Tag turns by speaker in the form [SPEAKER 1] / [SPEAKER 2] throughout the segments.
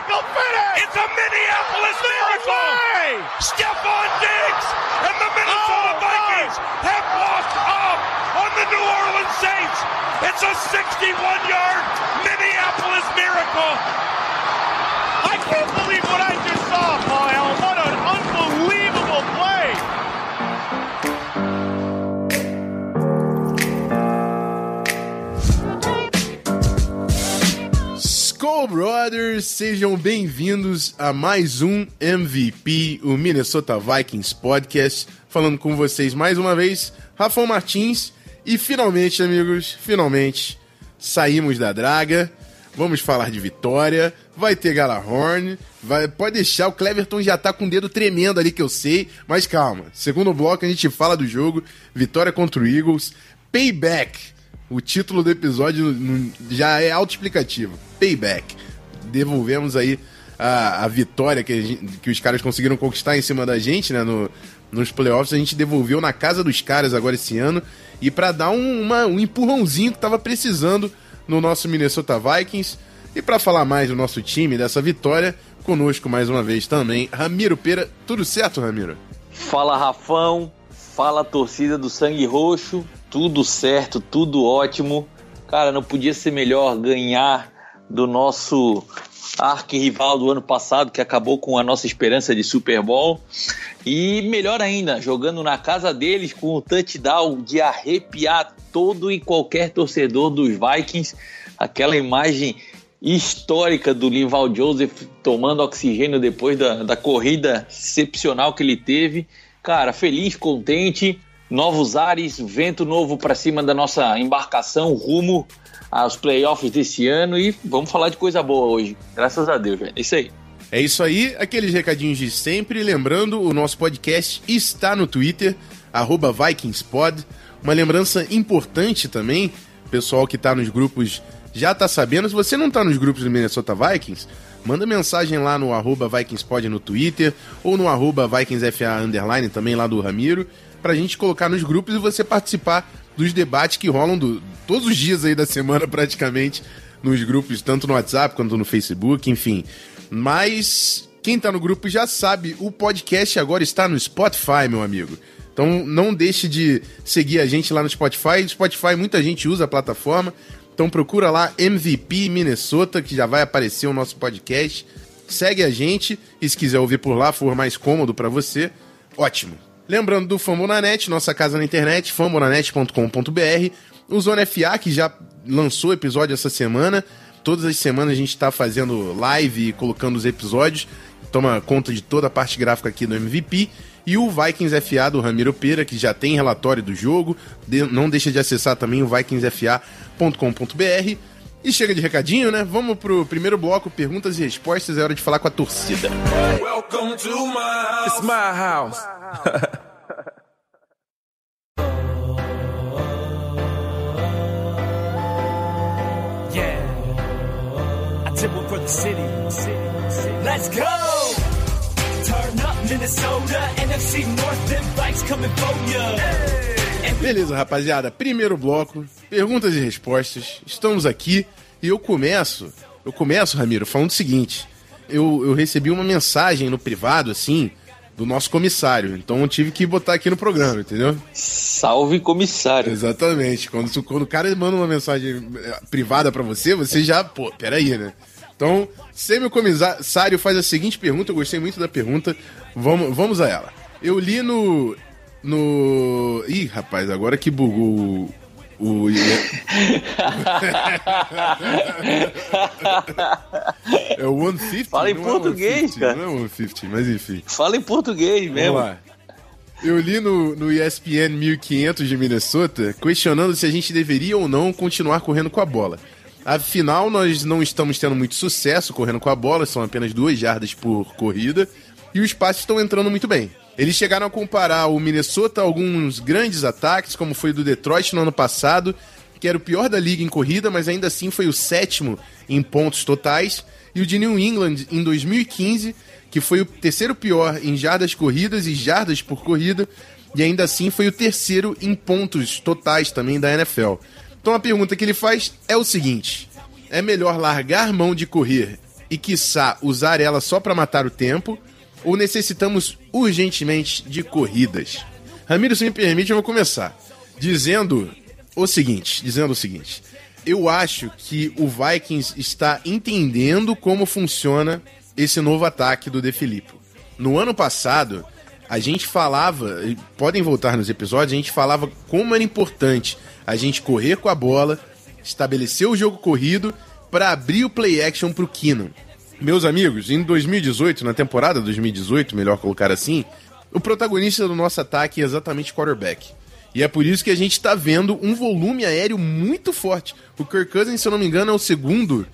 [SPEAKER 1] It's a Minneapolis miracle. Stephon Diggs and the Minnesota oh, Vikings have walked up on the New Orleans Saints. It's a 61-yard Minneapolis miracle.
[SPEAKER 2] I can't believe what I
[SPEAKER 3] Brothers, sejam bem-vindos a mais um MVP, o Minnesota Vikings Podcast. Falando com vocês mais uma vez, Rafael Martins. E finalmente, amigos, finalmente saímos da draga. Vamos falar de vitória. Vai ter Galahorn. Vai, pode deixar, o Cleverton já tá com o dedo tremendo ali que eu sei. Mas calma, segundo bloco a gente fala do jogo. Vitória contra o Eagles. Payback. O título do episódio já é autoexplicativo. Payback. Devolvemos aí a, a vitória que, a gente, que os caras conseguiram conquistar em cima da gente, né? No, nos playoffs, a gente devolveu na casa dos caras agora esse ano. E para dar um, uma, um empurrãozinho que tava precisando no nosso Minnesota Vikings. E para falar mais do nosso time, dessa vitória, conosco mais uma vez também, Ramiro Pera. Tudo certo, Ramiro?
[SPEAKER 4] Fala, Rafão. Fala, torcida do Sangue Roxo. Tudo certo, tudo ótimo. Cara, não podia ser melhor ganhar do nosso arquirrival do ano passado, que acabou com a nossa esperança de Super Bowl. E melhor ainda, jogando na casa deles com o touchdown de arrepiar todo e qualquer torcedor dos Vikings. Aquela imagem histórica do Linval Joseph tomando oxigênio depois da, da corrida excepcional que ele teve. Cara, feliz, contente, novos ares, vento novo para cima da nossa embarcação rumo aos playoffs desse ano e vamos falar de coisa boa hoje. Graças a Deus, velho. É isso aí.
[SPEAKER 3] É isso aí, aqueles recadinhos de sempre. Lembrando, o nosso podcast está no Twitter, VikingsPod. Uma lembrança importante também, pessoal que está nos grupos já está sabendo. Se você não está nos grupos do Minnesota Vikings, manda mensagem lá no VikingsPod no Twitter ou no VikingsFA também lá do Ramiro, para a gente colocar nos grupos e você participar dos debates que rolam do, todos os dias aí da semana praticamente nos grupos, tanto no WhatsApp quanto no Facebook, enfim. Mas quem tá no grupo já sabe, o podcast agora está no Spotify, meu amigo. Então não deixe de seguir a gente lá no Spotify. Spotify muita gente usa a plataforma. Então procura lá MVP Minnesota, que já vai aparecer o nosso podcast. Segue a gente e se quiser ouvir por lá, for mais cômodo para você, ótimo. Lembrando do Fambonanet, nossa casa na internet, fambonanet.com.br. O Zona FA, que já lançou episódio essa semana. Todas as semanas a gente está fazendo live e colocando os episódios. Toma conta de toda a parte gráfica aqui do MVP. E o Vikings FA do Ramiro Pera, que já tem relatório do jogo. De, não deixa de acessar também o vikingsfa.com.br. E chega de recadinho, né? Vamos pro primeiro bloco, perguntas e respostas. É hora de falar com a torcida. Welcome to my house. It's my house.
[SPEAKER 5] yeah. I did one for the city. Let's go! Turn up Minnesota, NFC North, them bikes coming for ya.
[SPEAKER 3] Beleza, rapaziada. Primeiro bloco, perguntas e respostas. Estamos aqui e eu começo. Eu começo, Ramiro, falando o seguinte. Eu, eu recebi uma mensagem no privado, assim, do nosso comissário. Então eu tive que botar aqui no programa, entendeu?
[SPEAKER 4] Salve comissário.
[SPEAKER 3] Exatamente. Quando, quando o cara manda uma mensagem eh, privada para você, você já, pô, peraí, né? Então, se meu comissário faz a seguinte pergunta, eu gostei muito da pergunta, vamos, vamos a ela. Eu li no. No. Ih, rapaz, agora que bugou o. é o 150?
[SPEAKER 4] Fala em
[SPEAKER 3] não
[SPEAKER 4] português,
[SPEAKER 3] é
[SPEAKER 4] cara.
[SPEAKER 3] Não é 150, mas enfim.
[SPEAKER 4] Fala em português mesmo.
[SPEAKER 3] Vamos lá. Eu li no, no ESPN 1500 de Minnesota questionando se a gente deveria ou não continuar correndo com a bola. Afinal, nós não estamos tendo muito sucesso correndo com a bola, são apenas duas jardas por corrida, e os passes estão entrando muito bem. Eles chegaram a comparar o Minnesota a alguns grandes ataques, como foi do Detroit no ano passado, que era o pior da liga em corrida, mas ainda assim foi o sétimo em pontos totais, e o de New England em 2015, que foi o terceiro pior em jardas corridas e jardas por corrida, e ainda assim foi o terceiro em pontos totais também da NFL. Então a pergunta que ele faz é o seguinte: é melhor largar mão de correr e, quiçá, usar ela só para matar o tempo, ou necessitamos urgentemente de corridas? Ramiro, se me permite, eu vou começar dizendo o seguinte, dizendo o seguinte. Eu acho que o Vikings está entendendo como funciona esse novo ataque do De Filippo. No ano passado, a gente falava, podem voltar nos episódios, a gente falava como era importante a gente correr com a bola, estabelecer o jogo corrido para abrir o play action pro Keenan. Meus amigos, em 2018, na temporada 2018, melhor colocar assim, o protagonista do nosso ataque é exatamente quarterback. E é por isso que a gente está vendo um volume aéreo muito forte. O Kirk Cousins, se eu não me engano, é o segundo,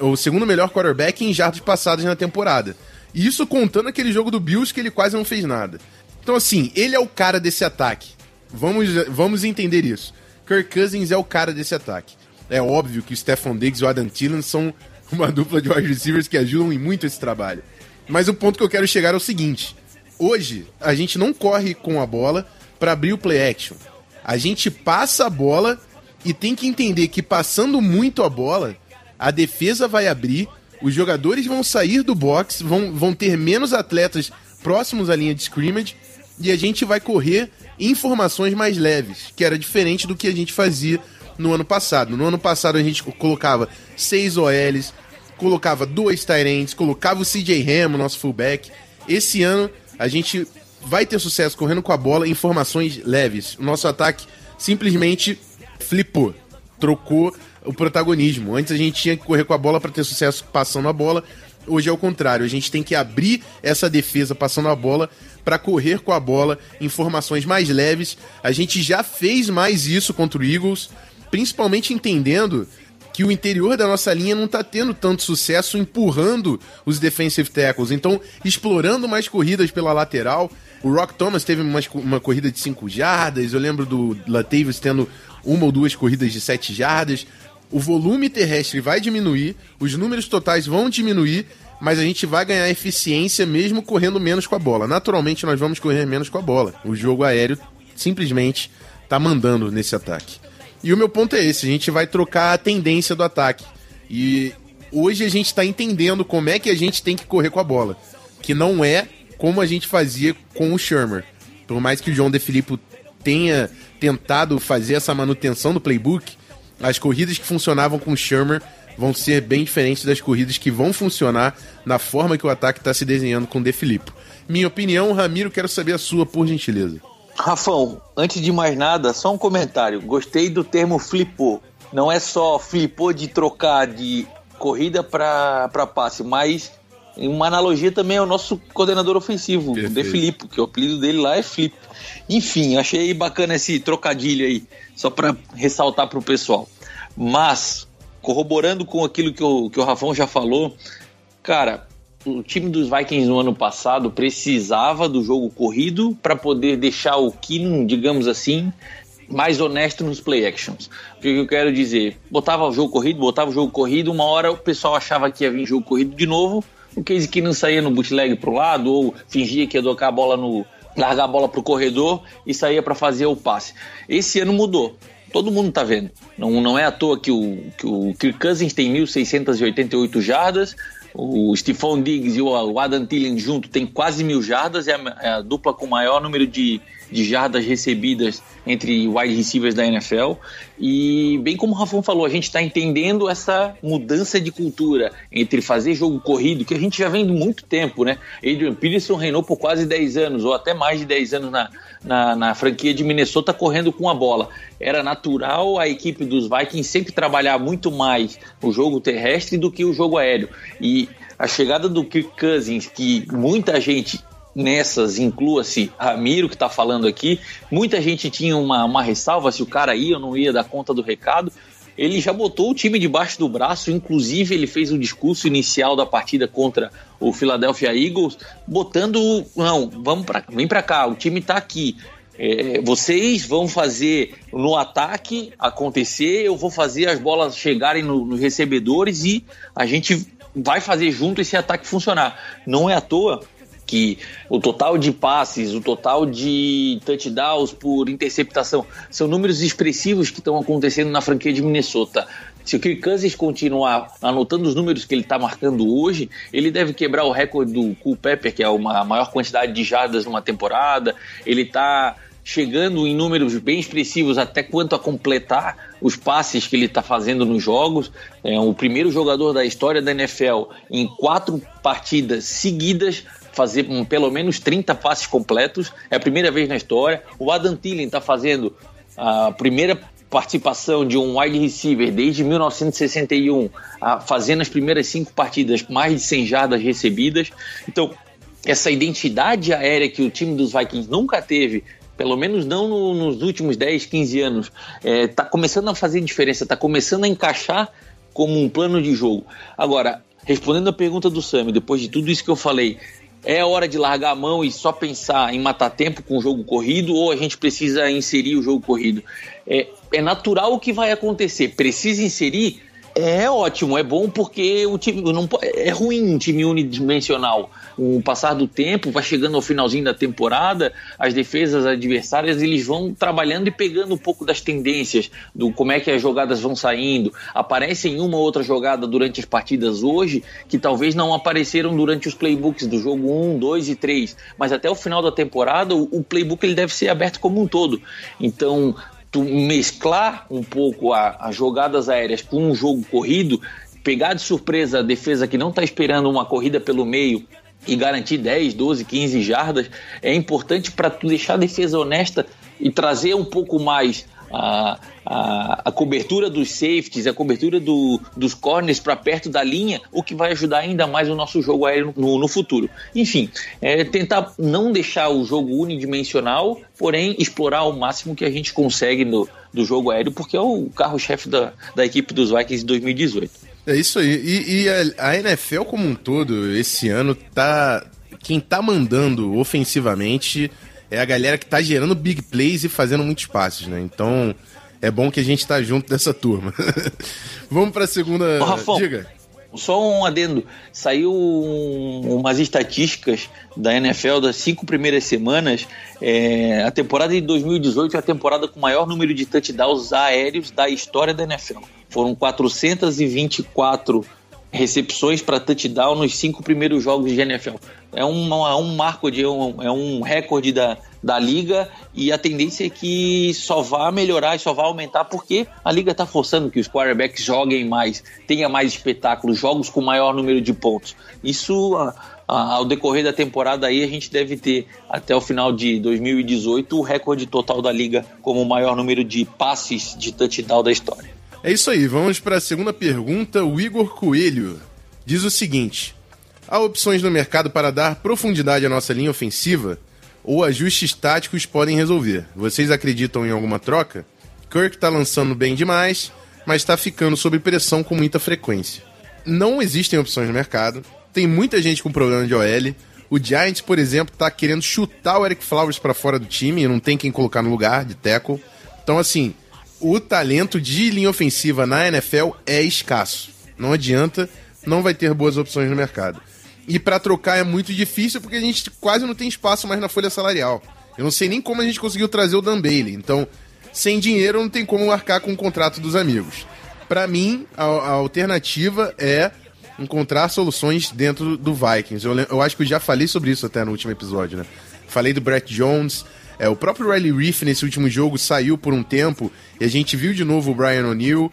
[SPEAKER 3] o segundo melhor quarterback em jardas passadas na temporada. E isso contando aquele jogo do Bills que ele quase não fez nada. Então, assim, ele é o cara desse ataque. Vamos, vamos entender isso. Kirk Cousins é o cara desse ataque. É óbvio que o Stephon Diggs e o Adam Thielen são uma dupla de wide receivers que ajudam em muito esse trabalho. Mas o ponto que eu quero chegar é o seguinte: hoje a gente não corre com a bola para abrir o play action. A gente passa a bola e tem que entender que passando muito a bola, a defesa vai abrir, os jogadores vão sair do box, vão, vão ter menos atletas próximos à linha de scrimmage e a gente vai correr informações mais leves, que era diferente do que a gente fazia no ano passado. No ano passado a gente colocava seis OLs, colocava dois Tyrants, colocava o CJ Ham, nosso fullback. Esse ano a gente vai ter sucesso correndo com a bola em formações leves. O nosso ataque simplesmente flipou, trocou o protagonismo. Antes a gente tinha que correr com a bola para ter sucesso passando a bola. Hoje é o contrário, a gente tem que abrir essa defesa passando a bola para correr com a bola em formações mais leves. A gente já fez mais isso contra o Eagles, principalmente entendendo que o interior da nossa linha não está tendo tanto sucesso empurrando os defensive tackles. Então, explorando mais corridas pela lateral. O Rock Thomas teve uma, uma corrida de 5 jardas. Eu lembro do Latavius tendo uma ou duas corridas de 7 jardas. O volume terrestre vai diminuir, os números totais vão diminuir, mas a gente vai ganhar eficiência mesmo correndo menos com a bola. Naturalmente, nós vamos correr menos com a bola. O jogo aéreo simplesmente está mandando nesse ataque. E o meu ponto é esse: a gente vai trocar a tendência do ataque. E hoje a gente está entendendo como é que a gente tem que correr com a bola. Que não é como a gente fazia com o Shermer. Por mais que o João De Filippo tenha tentado fazer essa manutenção do playbook, as corridas que funcionavam com o Shermer vão ser bem diferentes das corridas que vão funcionar na forma que o ataque está se desenhando com o De Filippo. Minha opinião, Ramiro, quero saber a sua, por gentileza.
[SPEAKER 4] Rafão, antes de mais nada, só um comentário. Gostei do termo flipou. Não é só flipou de trocar de corrida para passe, mas uma analogia também ao nosso coordenador ofensivo, Perfeito. o De Filippo, que o apelido dele lá é Flip. Enfim, achei bacana esse trocadilho aí, só para ressaltar para o pessoal. Mas, corroborando com aquilo que o, que o Rafão já falou, cara, o time dos Vikings no ano passado precisava do jogo corrido para poder deixar o Keenum, digamos assim, mais honesto nos play actions. O que eu quero dizer? Botava o jogo corrido, botava o jogo corrido, uma hora o pessoal achava que ia vir jogo corrido de novo, o Case Keenum saía no bootleg pro lado ou fingia que ia tocar a bola no largar a bola pro corredor e saía para fazer o passe. Esse ano mudou. Todo mundo tá vendo. Não, não é à toa que o, que o Kirk Cousins tem 1.688 jardas, o Stephon Diggs e o Adam Thielen junto tem quase mil jardas, é a, é a dupla com maior número de, de jardas recebidas entre wide receivers da NFL. E bem como o Rafão falou, a gente está entendendo essa mudança de cultura entre fazer jogo corrido, que a gente já vem de muito tempo, né? Adrian Peterson reinou por quase 10 anos, ou até mais de 10 anos na, na, na franquia de Minnesota correndo com a bola. Era natural a equipe dos Vikings sempre trabalhar muito mais o jogo terrestre do que o jogo aéreo. E a chegada do Kirk Cousins, que muita gente nessas, inclua-se Ramiro, que está falando aqui. Muita gente tinha uma, uma ressalva se o cara ia ou não ia dar conta do recado. ele já botou o time debaixo do braço, inclusive ele fez o discurso inicial da partida contra o Philadelphia Eagles, botando, não, vamos para, vem para cá, o time tá aqui. É, vocês vão fazer no ataque acontecer, eu vou fazer as bolas chegarem no, nos recebedores e a gente vai fazer junto esse ataque funcionar. Não é à toa que o total de passes, o total de touchdowns por interceptação são números expressivos que estão acontecendo na franquia de Minnesota. Se o Kirk Cousins continuar anotando os números que ele está marcando hoje, ele deve quebrar o recorde do Culpepper, que é uma, a maior quantidade de jardas numa temporada. Ele está chegando em números bem expressivos até quanto a completar os passes que ele está fazendo nos jogos. É o primeiro jogador da história da NFL em quatro partidas seguidas fazer um, pelo menos 30 passes completos. É a primeira vez na história. O Adam Thielen está fazendo a primeira participação de um wide receiver desde 1961, a, fazendo as primeiras cinco partidas mais de 100 jardas recebidas. Então, essa identidade aérea que o time dos Vikings nunca teve pelo menos não no, nos últimos 10, 15 anos, está é, tá começando a fazer diferença, está começando a encaixar como um plano de jogo. Agora, respondendo a pergunta do Sam, depois de tudo isso que eu falei, é hora de largar a mão e só pensar em matar tempo com o jogo corrido ou a gente precisa inserir o jogo corrido? É, é natural o que vai acontecer. Precisa inserir? É ótimo, é bom porque o time não é ruim um time unidimensional. O passar do tempo, vai chegando ao finalzinho da temporada, as defesas adversárias eles vão trabalhando e pegando um pouco das tendências do como é que as jogadas vão saindo. Aparecem uma ou outra jogada durante as partidas hoje que talvez não apareceram durante os playbooks do jogo 1, 2 e 3, mas até o final da temporada o, o playbook ele deve ser aberto como um todo. Então, tu mesclar um pouco as jogadas aéreas com um jogo corrido, pegar de surpresa a defesa que não está esperando uma corrida pelo meio e garantir 10, 12, 15 jardas, é importante para tu deixar a defesa honesta e trazer um pouco mais a, a, a, cobertura dos safeties, a cobertura do, dos corners para perto da linha, o que vai ajudar ainda mais o nosso jogo aéreo no, no futuro. Enfim, é tentar não deixar o jogo unidimensional, porém explorar ao máximo que a gente consegue no, do jogo aéreo, porque é o carro-chefe da, da equipe dos Vikings de 2018.
[SPEAKER 3] É isso aí. E, e a, a, NFL como um todo, esse ano, tá. Quem tá mandando ofensivamente é a galera que tá gerando big plays e fazendo muitos passes, né? Então é bom que a gente tá junto dessa turma. Vamos pra segunda.
[SPEAKER 4] Ô, Rafão, Diga. Só um adendo. Saiu um, umas estatísticas da NFL das cinco primeiras semanas. É, a temporada de 2018 é a temporada com o maior número de touchdowns aéreos da história da NFL. Foram 424 recepções para touchdown nos cinco primeiros jogos de NFL. É um, é um marco, de, um, é um recorde da, da liga e a tendência é que só vá melhorar e só vá aumentar porque a liga está forçando que os quarterbacks joguem mais, tenha mais espetáculos, jogos com maior número de pontos. Isso ao decorrer da temporada aí a gente deve ter até o final de 2018 o recorde total da liga como o maior número de passes de touchdown da história.
[SPEAKER 3] É isso aí, vamos para a segunda pergunta. O Igor Coelho diz o seguinte: há opções no mercado para dar profundidade à nossa linha ofensiva ou ajustes táticos podem resolver? Vocês acreditam em alguma troca? Kirk está lançando bem demais, mas está ficando sob pressão com muita frequência. Não existem opções no mercado, tem muita gente com problema de OL. O Giants, por exemplo, está querendo chutar o Eric Flowers para fora do time e não tem quem colocar no lugar de tackle. Então, assim, o talento de linha ofensiva na NFL é escasso. Não adianta, não vai ter boas opções no mercado. E para trocar é muito difícil porque a gente quase não tem espaço mais na folha salarial. Eu não sei nem como a gente conseguiu trazer o Dan Bailey. Então, sem dinheiro não tem como arcar com o contrato dos amigos. Para mim, a, a, alternativa é encontrar soluções dentro do Vikings. Eu, eu acho que eu já falei sobre isso até no último episódio, né? Falei do Brett Jones, é, o próprio Riley Reef nesse último jogo saiu por um tempo e a gente viu de novo o Brian O'Neill.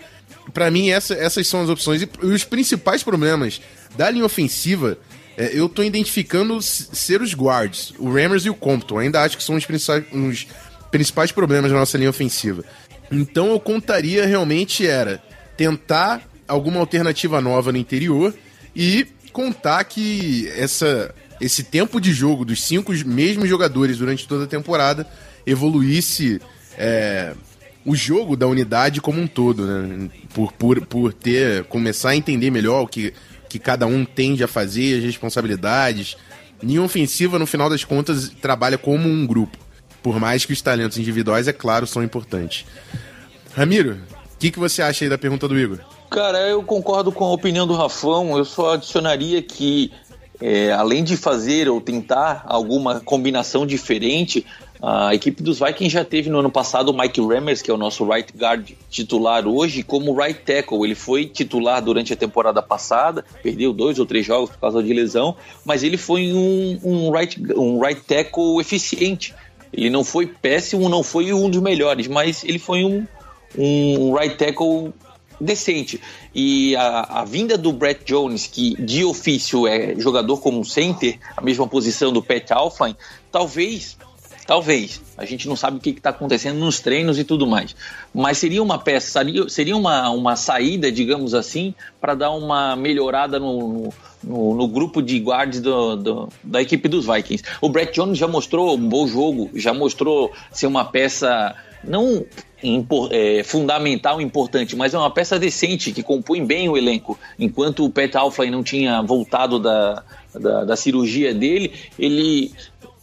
[SPEAKER 3] Para mim, essa, essas são as opções. E, os principais problemas da linha ofensiva, é, eu tô identificando ser os guards, o Rammers e o Compton. Ainda acho que são os principais, principais problemas da nossa linha ofensiva. Então eu contaria realmente era tentar alguma alternativa nova no interior e contar que essa esse tempo de jogo dos cinco mesmos jogadores durante toda a temporada evoluísse é, o jogo da unidade como um todo, né? Por, por, por ter começar a entender melhor o que, que cada um tende a fazer, as responsabilidades. Linha ofensiva, no final das contas, trabalha como um grupo. Por mais que os talentos individuais, é claro, são importantes. Ramiro, o que, que você acha aí da pergunta do Igor?
[SPEAKER 4] Cara, eu concordo com a opinião do Rafão. Eu só adicionaria que, é, além de fazer ou tentar alguma combinação diferente, a equipe dos Vikings já teve no ano passado o Mike Remmers, que é o nosso right guard titular hoje, como right tackle. Ele foi titular durante a temporada passada, perdeu dois ou três jogos por causa de lesão, mas ele foi um, um, right, um right tackle eficiente. Ele não foi péssimo, não foi um dos melhores, mas ele foi um, um right tackle decente. E a, a, vinda do Brett Jones, que de ofício é jogador como center, a mesma posição do Pat Alfline, talvez Talvez. A gente não sabe o que está acontecendo nos treinos e tudo mais. Mas seria uma peça, seria, seria uma, uma saída, digamos assim, para dar uma melhorada no, no, no, grupo de guards do, do, da equipe dos Vikings. O Brett Jones já mostrou um bom jogo, já mostrou ser uma peça não é, fundamental, importante, mas é uma peça decente que compõe bem o elenco. Enquanto o Pat Alfley não tinha voltado da, da, da cirurgia dele, ele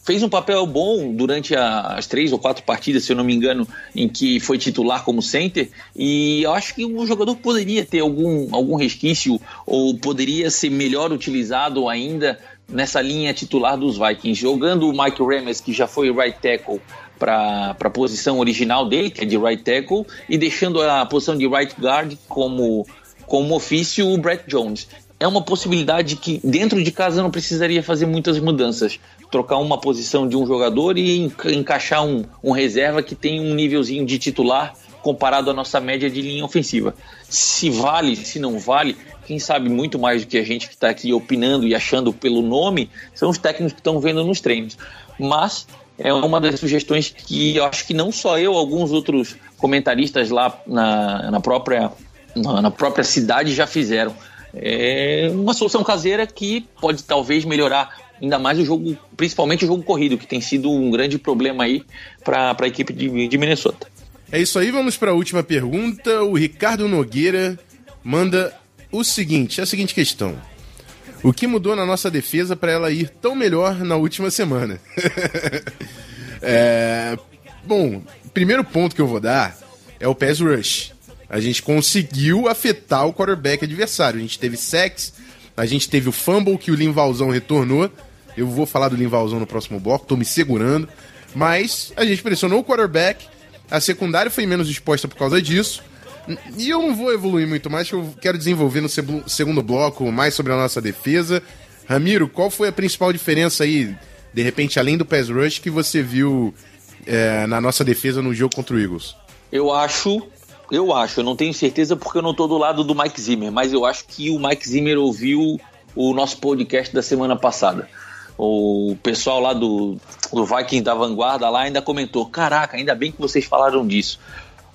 [SPEAKER 4] fez um papel bom durante a, as três ou quatro partidas, se eu não me engano, em que foi titular como center. E eu acho que o jogador poderia ter algum, algum resquício ou poderia ser melhor utilizado ainda nessa linha titular dos Vikings, jogando o Mike Remes, que já foi right tackle, para a posição original dele, que é de right tackle, e deixando a posição de right guard como, como ofício o Brett Jones. É uma possibilidade que dentro de casa não precisaria fazer muitas mudanças trocar uma posição de um jogador e enca encaixar um, um reserva que tem um nívelzinho de titular comparado à nossa média de linha ofensiva. Se vale, se não vale, quem sabe muito mais do que a gente que está aqui opinando e achando pelo nome, são os técnicos que estão vendo nos treinos. Mas é uma das sugestões que eu acho que não só eu, alguns outros comentaristas lá na, na própria, na, na própria cidade já fizeram. É uma solução caseira que pode talvez melhorar ainda mais o jogo, principalmente o jogo corrido, que tem sido um grande problema aí para a equipe de, de Minnesota.
[SPEAKER 3] É isso aí, vamos para a última pergunta. O Ricardo Nogueira manda o seguinte, a seguinte questão. O que mudou na nossa defesa para ela ir tão melhor na última semana? é, bom, primeiro ponto que eu vou dar é o pass rush. A gente conseguiu afetar o quarterback adversário. A gente teve sacks, a gente teve o fumble que o Linvalzão retornou eu vou falar do Linvalzão no próximo bloco, tô me segurando. Mas a gente pressionou o quarterback, a secundária foi menos exposta por causa disso. E eu não vou evoluir muito mais, que eu quero desenvolver no segundo bloco mais sobre a nossa defesa. Ramiro, qual foi a principal diferença aí, de repente, além do pass rush, que você viu é, na nossa defesa no jogo contra o Eagles?
[SPEAKER 4] Eu acho, eu acho, eu não tenho certeza porque eu não tô do lado do Mike Zimmer, mas eu acho que o Mike Zimmer ouviu o nosso podcast da semana passada o pessoal lá do, do Vikings da Vanguarda lá ainda comentou: Caraca, ainda bem que vocês falaram disso.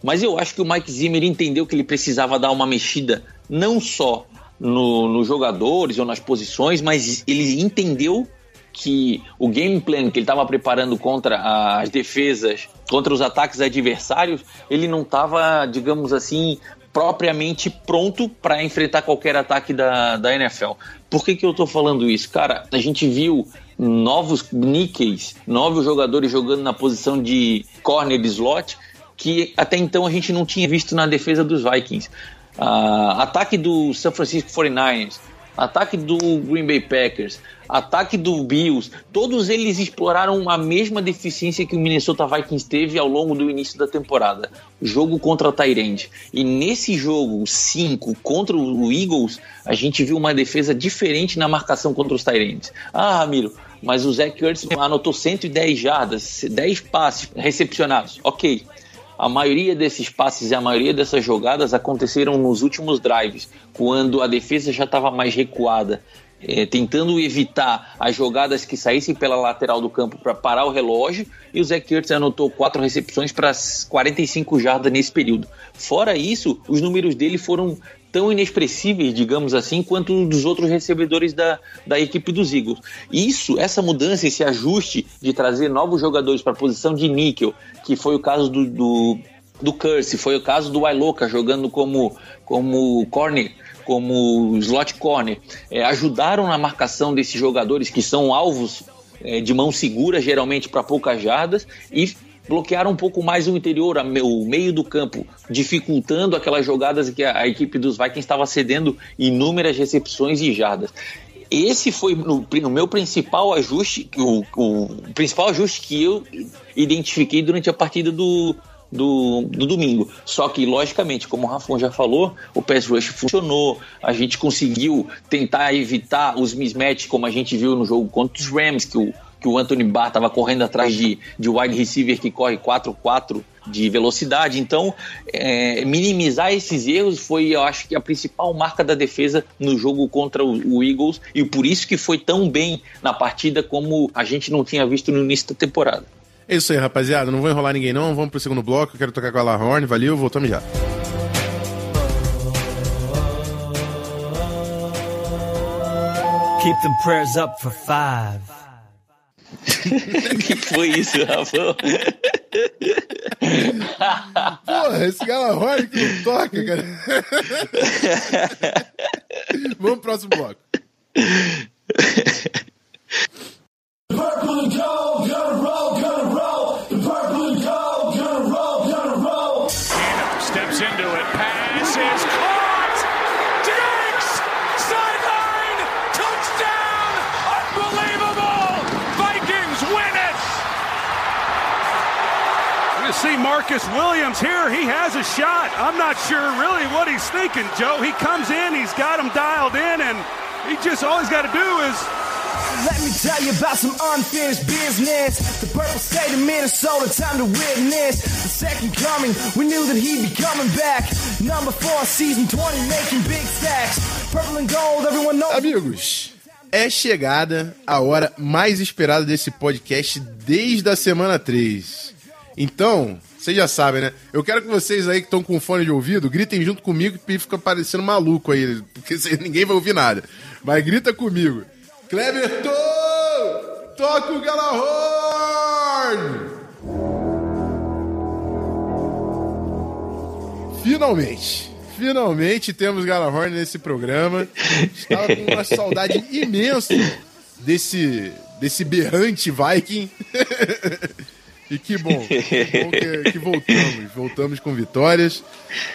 [SPEAKER 4] Mas eu acho que o Mike Zimmer entendeu que ele precisava dar uma mexida não só no, nos jogadores ou nas posições, mas ele entendeu que o game plan que ele estava preparando contra as defesas, contra os ataques adversários, ele não estava, digamos assim, propriamente pronto para enfrentar qualquer ataque da, da NFL. Por que, que eu tô falando isso? Cara, a gente viu novos níqueis, novos jogadores jogando na posição de corner de slot que até então a gente não tinha visto na defesa dos Vikings. Uh, ataque do San Francisco 49ers, ataque do Green Bay Packers, ataque do Bills, todos eles exploraram a mesma deficiência que o Minnesota Vikings teve ao longo do início da temporada. Jogo contra Tyrande. E nesse jogo 5 contra o Eagles, a gente viu uma defesa diferente na marcação contra os Tyrands. Ah, Ramiro, mas o Zach Ertz anotou 110 jardas, 10 passes recepcionados. Ok, a maioria desses passes e a maioria dessas jogadas aconteceram nos últimos drives, quando a defesa já estava mais recuada, é, tentando evitar as jogadas que saíssem pela lateral do campo para parar o relógio. E o Zach Ertz anotou quatro recepções para 45 jardas nesse período. Fora isso, os números dele foram tão inexpressíveis, digamos assim, quanto dos outros recebedores da, da equipe dos Eagles. Isso, essa mudança, esse ajuste de trazer novos jogadores para a posição de níquel, que foi o caso do, do do Curse, foi o caso do Wailoka jogando como, como corner, como slot corner, é, ajudaram na marcação desses jogadores que são alvos é, de mão segura, geralmente para poucas jardas, e bloquearam um pouco mais o interior, o meio do campo, dificultando aquelas jogadas que a, a equipe dos Vikings estava cedendo inúmeras recepções e jardas. Esse foi no, no meu principal ajuste, o, o principal ajuste que eu identifiquei durante a partida do, do, do domingo. Só que, logicamente, como o Rafon já falou, o pass rush funcionou, a gente conseguiu tentar evitar os mismatches, como a gente viu no jogo contra os Rams, que o, que o Anthony Barr estava correndo atrás de, de wide receiver que corre 4-4 de velocidade. Então, é, minimizar esses erros foi, eu acho que, a principal marca da defesa no jogo contra o, o Eagles, e por isso que foi tão bem na partida como a gente não tinha visto no início da temporada.
[SPEAKER 3] É isso aí, rapaziada. Não vou enrolar ninguém, não. Vamos pro segundo bloco. Eu quero tocar com a Lahorn. Valeu, voltamos já.
[SPEAKER 5] Keep them prayers up for five.
[SPEAKER 4] O que foi isso, Rafa?
[SPEAKER 3] Porra, esse que não toca, cara. Vamos pro próximo bloco.
[SPEAKER 6] Purple and
[SPEAKER 7] Marcus Williams here. He has a shot. I'm not sure really what he's thinking, Joe. He comes in, he's got him dialed in, and he just all he's got to do is
[SPEAKER 5] Let me tell you about some unfinished business. The purple state of Minnesota, time to witness the second coming. We knew that he'd be coming back. Number four, season 20, making big stacks. Purple and gold, everyone knows.
[SPEAKER 3] Amigos, é chegada a hora mais esperada desse podcast desde a semana 3. Então, vocês já sabem, né? Eu quero que vocês aí que estão com fone de ouvido gritem junto comigo e fica parecendo maluco aí, porque ninguém vai ouvir nada. Mas grita comigo. Cleberton! Toca o Galahorn! Finalmente, finalmente temos Galahorn nesse programa. Estava com uma saudade imensa desse, desse berrante Viking. e que bom, que, bom que, que voltamos, voltamos com vitórias.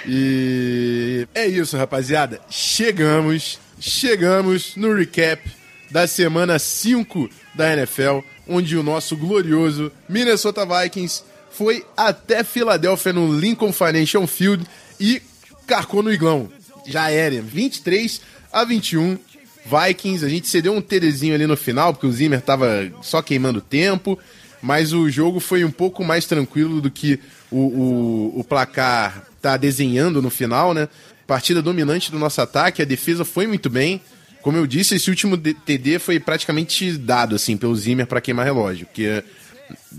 [SPEAKER 3] E é isso, rapaziada. Chegamos, chegamos no recap da semana 5 da NFL, onde o nosso glorioso Minnesota Vikings foi até Filadélfia no Lincoln Financial Field e carcou no iglão. Já era, 23 a 21. Vikings, a gente cedeu um TDzinho ali no final, porque o Zimmer tava só queimando tempo, mas o jogo foi um pouco mais tranquilo do que o, o, o placar tá desenhando no final, né? Partida dominante do nosso ataque, a defesa foi muito bem. Como eu disse, esse último TD foi praticamente dado assim pelo Zimmer para queimar relógio, porque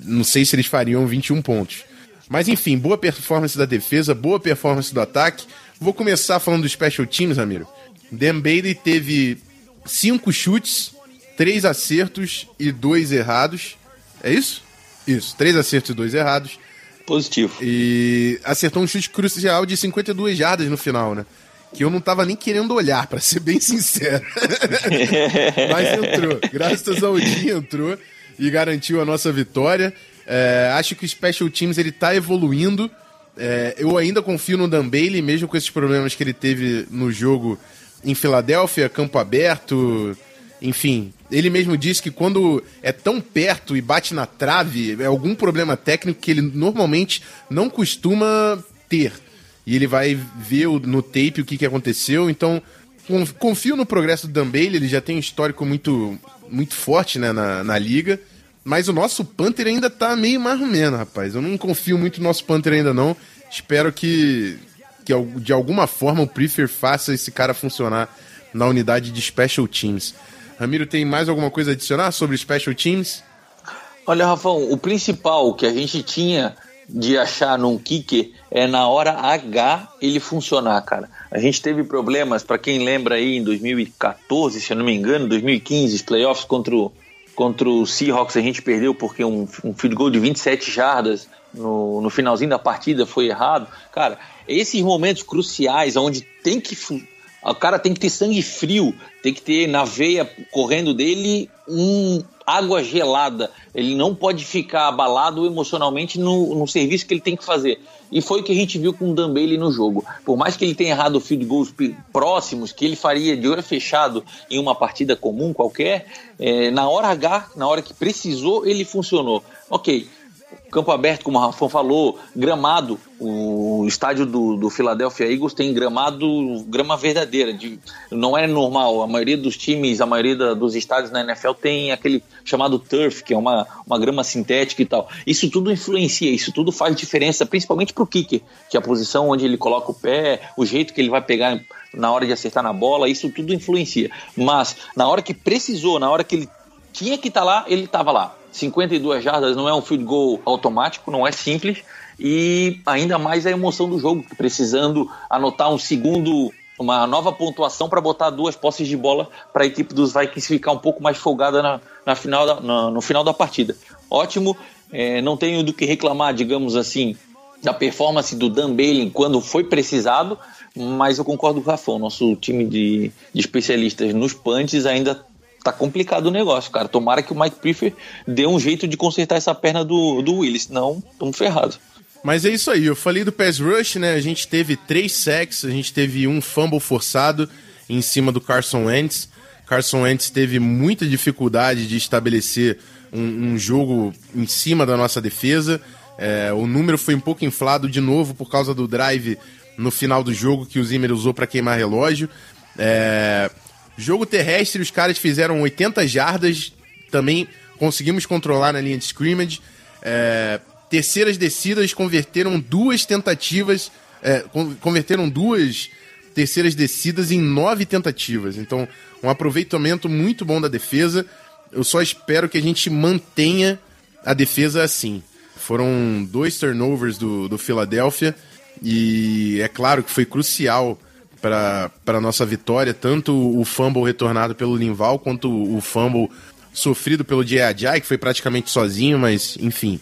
[SPEAKER 3] não sei se eles fariam 21 pontos. Mas enfim, boa performance da defesa, boa performance do ataque. Vou começar falando do Special Teams, Ramiro. Dan Bailey teve cinco chutes, três acertos e dois errados. É isso? Isso, três acertos e dois errados.
[SPEAKER 4] Positivo.
[SPEAKER 3] E acertou um chute crucial de 52 jardas no final, né? Que eu não tava nem querendo olhar, pra ser bem sincero. Mas entrou. Graças ao Odin entrou e garantiu a nossa vitória. É, acho que o Special Teams ele tá evoluindo. É, eu ainda confio no Dan Bailey, mesmo com esses problemas que ele teve no jogo em Filadélfia, campo aberto, enfim. Ele mesmo disse que quando é tão perto e bate na trave, é algum problema técnico que ele normalmente não costuma ter. E ele vai ver no tape o que, que aconteceu. Então, con- confio no progresso do Dan Bailey, ele já tem um histórico muito, muito forte né, na, na liga. Mas o nosso Panther ainda tá meio marromeno, rapaz. Eu não confio muito no nosso Panther ainda não. Espero que, que de alguma forma o Prefer faça esse cara funcionar na unidade de Special Teams. Ramiro, tem mais alguma coisa a adicionar sobre Special Teams?
[SPEAKER 4] Olha, Rafão, o principal que a gente tinha de achar num kicker é na hora H ele funcionar, cara. A gente teve problemas, para quem lembra aí, em 2014, se eu não me engano, 2015, os playoffs contra o, contra o Seahawks a gente perdeu porque um, um field goal de 27 jardas no, no finalzinho da partida foi errado. Cara, esses momentos cruciais onde tem que o cara tem que ter sangue frio, tem que ter na veia correndo dele um água gelada. Ele não pode ficar abalado emocionalmente no, no serviço que ele tem que fazer. E foi o que a gente viu com o Dan Bailey no jogo. Por mais que ele tenha errado field goals próximos, que ele faria de olho fechado em uma partida comum qualquer, é, na hora H, na hora que precisou, ele funcionou. Ok, campo aberto, como o Rafão falou, gramado. O estádio do, do Philadelphia Eagles tem gramado, grama verdadeira. De, não é normal. A maioria dos times, a maioria da, dos estádios na NFL tem aquele chamado turf, que é uma, uma grama sintética e tal. Isso tudo influencia, isso tudo faz diferença, principalmente para o kicker, que é a posição onde ele coloca o pé, o jeito que ele vai pegar na hora de acertar na bola, isso tudo influencia. Mas na hora que precisou, na hora que ele tinha que estar tá lá, ele estava lá. 52 jardas não é um field goal automático, não é simples. E ainda mais a emoção do jogo, precisando anotar um segundo, uma nova pontuação para botar duas posses de bola para a equipe dos Vikings ficar um pouco mais folgada na, na final da, na, no final da partida. Ótimo, é, não tenho do que reclamar, digamos assim, da performance do Dan Bailey quando foi precisado, mas eu concordo com o Rafão, nosso time de, de especialistas nos punts ainda tá complicado o negócio, cara. Tomara que o Mike Prefer dê um jeito de consertar essa perna do, do Willis, senão estamos ferrados.
[SPEAKER 3] Mas é isso aí, eu falei do pass rush, né? A gente teve três sacks, a gente teve um fumble forçado em cima do Carson Wentz. Carson Wentz teve muita dificuldade de estabelecer um, um jogo em cima da nossa defesa. É, o número foi um pouco inflado de novo por causa do drive no final do jogo que o Zimmer usou para queimar relógio. É, Jogo terrestre, os caras fizeram 80 jardas, também conseguimos controlar na linha de scrimmage. É, terceiras descidas converteram duas tentativas, é, converteram duas terceiras descidas em nove tentativas. Então, um aproveitamento muito bom da defesa. Eu só espero que a gente mantenha a defesa assim. Foram dois turnovers do, do Philadelphia e é claro que foi crucial para a nossa vitória, tanto o fumble retornado pelo Linval quanto o fumble sofrido pelo Jay que foi praticamente sozinho, mas enfim.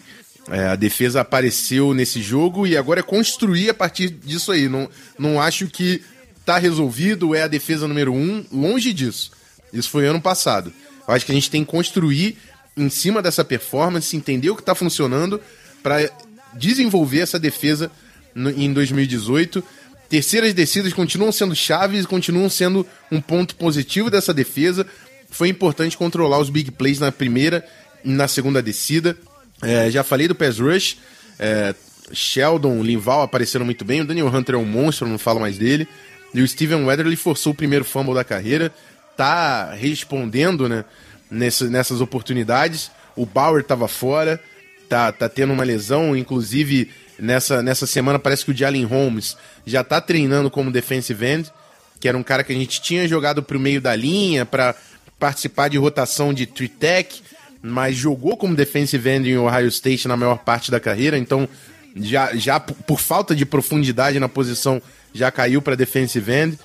[SPEAKER 3] É, a defesa apareceu nesse jogo e agora é construir a partir disso aí. Não, não acho que tá resolvido, é a defesa número um, longe disso. Isso foi ano passado. Eu acho que a gente tem que construir em cima dessa performance, entender o que está funcionando para desenvolver essa defesa no, em 2018 Terceiras descidas continuam sendo chaves e continuam sendo um ponto positivo dessa defesa. Foi importante controlar os big plays na primeira e na segunda descida. É, já falei do pass rush. É, Sheldon, Linval apareceram muito bem. O Daniel Hunter é um monstro, não falo mais dele. E o Steven Weatherly forçou o primeiro fumble da carreira. Tá respondendo né, nessas, nessas oportunidades. O Bauer estava fora. Tá, tá tendo uma lesão, inclusive Nessa, nessa semana parece que o Jalen Holmes já tá treinando como defensive end, que era um cara que a gente tinha jogado pro meio da linha para participar de rotação de three-tech, mas jogou como defensive end em Ohio State na maior parte da carreira, então já, já por falta de profundidade na posição já caiu para defensive end.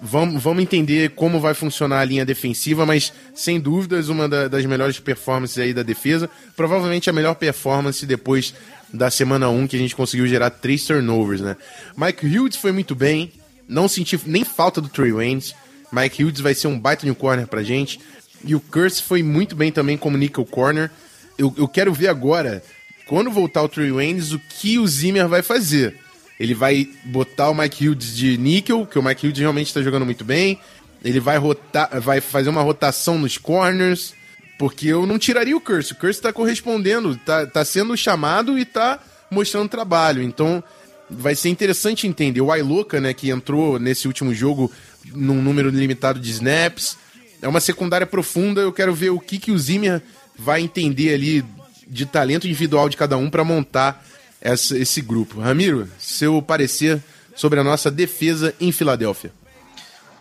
[SPEAKER 3] Vamos, vamos entender como vai funcionar a linha defensiva, mas sem dúvidas uma da, das melhores performances aí da defesa. Provavelmente a melhor performance depois da semana 1 que a gente conseguiu gerar três turnovers, né? Mike Hughes foi muito bem, não senti nem falta do Trey Waynes. Mike Hughes vai ser um baita new corner pra gente. E o Curse foi muito bem também como nickel corner. Eu, eu quero ver agora, quando voltar o Trey Waynes, o que o Zimmer vai fazer. Ele vai botar o Mike Hughes de níquel, que o Mike Hughes realmente está jogando muito bem. Ele vai rotar, vai fazer uma rotação nos corners. Porque eu não tiraria o Curse. O Curse tá correspondendo, tá, tá sendo chamado e tá mostrando trabalho. Então, vai ser interessante entender. O Ailoka, né, que entrou nesse último jogo num número limitado de snaps. É uma secundária profunda. Eu quero ver o que, que o Zimmer vai entender ali de talento individual de cada um para montar essa, esse grupo. Ramiro, seu parecer sobre a nossa defesa em Filadélfia.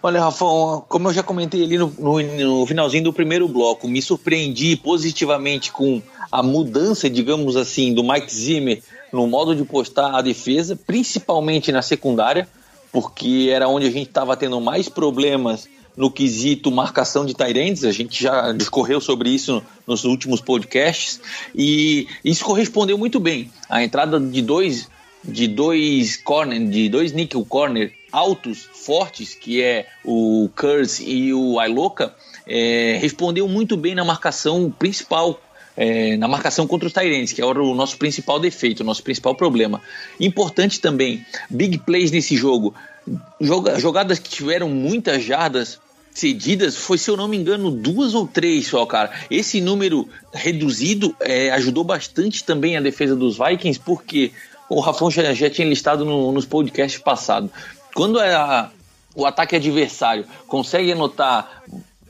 [SPEAKER 4] Olha, Rafão, como eu já comentei ali no, no, no, finalzinho do primeiro bloco, me surpreendi positivamente com a mudança, digamos assim, do Mike Zimmer no modo de postar a defesa, principalmente na secundária, porque era onde a gente estava tendo mais problemas no quesito marcação de Tyrants, a gente já discorreu sobre isso nos últimos podcasts, e isso correspondeu muito bem. A entrada de dois de dois corner, de dois nickel corner altos, fortes, que é o Curse e o Iloka, é, respondeu muito bem na marcação principal é, na marcação contra os Tyrants, que é o nosso principal defeito, o nosso principal problema. Importante também, big plays nesse jogo. Jogadas que tiveram muitas jardas cedidas foi, se eu não me engano, duas ou três só, cara. Esse número reduzido é, ajudou bastante também a defesa dos Vikings, porque o Rafão já, já tinha listado no, nos podcasts passados. Quando é a, o ataque adversário consegue anotar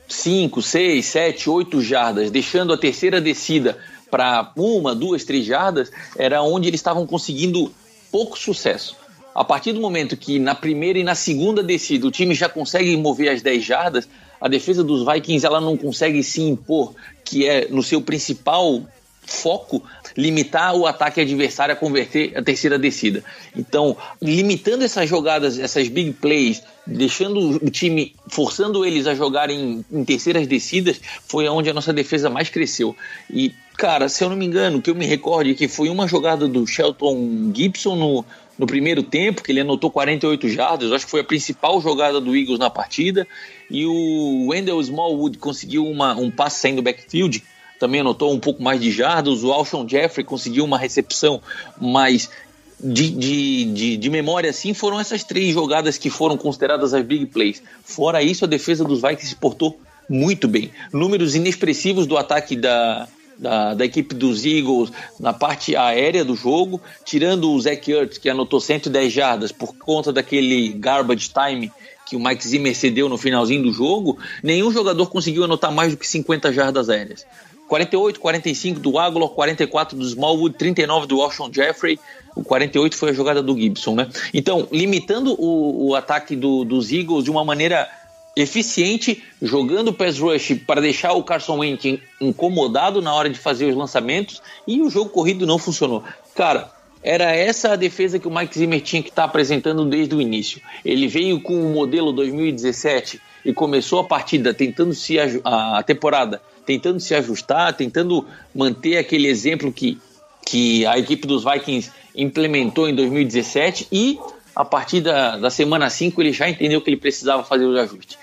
[SPEAKER 4] 5, 6, 7, 8 jardas, deixando a terceira descida para uma, duas, três jardas, era onde eles estavam conseguindo pouco sucesso. A partir do momento que na primeira e na segunda descida o time já consegue mover as 10 jardas, a defesa dos Vikings ela não consegue se impor, que é no seu principal foco limitar o ataque adversário a converter a terceira descida. Então, limitando essas jogadas, essas big plays, deixando o time, forçando eles a jogarem em terceiras descidas, foi onde a nossa defesa mais cresceu. E, cara, se eu não me engano, que eu me recorde que foi uma jogada do Shelton Gibson no, no primeiro tempo, que ele anotou 48 jardas, acho que foi a principal jogada do Eagles na partida, e o Wendell Smallwood conseguiu uma, um passe saindo do backfield, também anotou um pouco mais de jardas, o Alshon Jeffrey conseguiu uma recepção, mas de, de, de, de, memória assim foram essas três jogadas que foram consideradas as big plays. Fora isso, a defesa dos Vikings se portou muito bem. Números inexpressivos do ataque da, da, da, equipe dos Eagles na parte aérea do jogo, tirando o Zach Ertz, que anotou 110 jardas por conta daquele garbage time que o Mike Zimmer cedeu no finalzinho do jogo, nenhum jogador conseguiu anotar mais do que 50 jardas aéreas. 48, 45 do Aguilar, 44 do Smallwood, 39 do Washington Jeffrey, o 48 foi a jogada do Gibson, né? Então, limitando o, o ataque do, dos Eagles de uma maneira eficiente, jogando o pass rush para deixar o Carson Wentz incomodado na hora de fazer os lançamentos e o jogo corrido não funcionou. Cara, era essa a defesa que o Mike Zimmer tinha que estar tá apresentando desde o início. Ele veio com o modelo 2017 e começou a partida tentando se a, temporada tentando se ajustar, tentando manter aquele exemplo que, que a equipe dos Vikings implementou em 2017 e a partir da, da semana 5 ele já entendeu que ele precisava fazer os ajustes.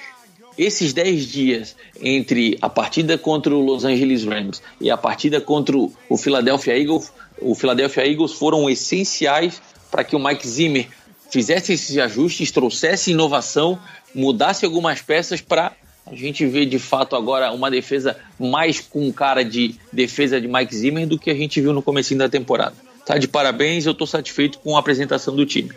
[SPEAKER 4] Esses 10 dias entre a partida contra o Los Angeles Rams e a partida contra o Philadelphia Eagles, o Philadelphia Eagles foram essenciais para que o Mike Zimmer fizesse esses ajustes, trouxesse inovação, mudasse algumas peças para a gente ver de fato agora uma defesa mais com cara de defesa de Mike Zimmer do que a gente viu no começo da temporada. Tá de parabéns, eu estou satisfeito com a apresentação do time.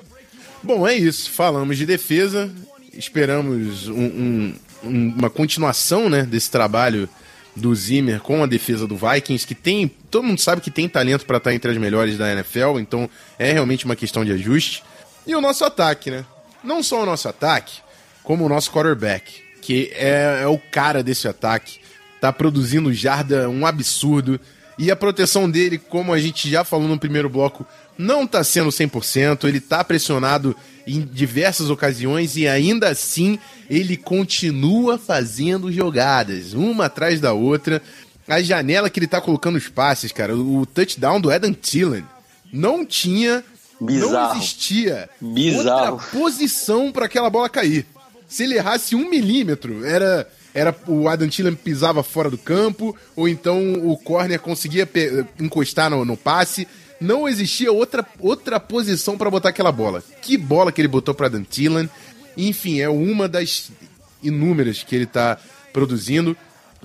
[SPEAKER 3] Bom, é isso. Falamos de defesa, esperamos um, um, uma continuação né, desse trabalho do Zimmer com a defesa do Vikings, que tem. Todo mundo sabe que tem talento para estar entre as melhores da NFL, então é realmente uma questão de ajuste. E o nosso ataque, né? Não só o nosso ataque, como o nosso quarterback, que é, é o cara desse ataque. Tá produzindo jarda um absurdo. E a proteção dele, como a gente já falou no primeiro bloco, não tá sendo 100%. Ele tá pressionado em diversas ocasiões e ainda assim ele continua fazendo jogadas, uma atrás da outra. A janela que ele tá colocando os passes, cara, o touchdown do Adam Thielen não tinha, Bizarro. não existia
[SPEAKER 4] Bizarro.
[SPEAKER 3] outra posição para aquela bola cair. Se ele errasse um milímetro, era era o Adam pisava fora do campo, ou então o corner conseguia encostar no, no passe não existia outra, outra posição para botar aquela bola. Que bola que ele botou para Dan Thielen. Enfim, é uma das inúmeras que ele está produzindo.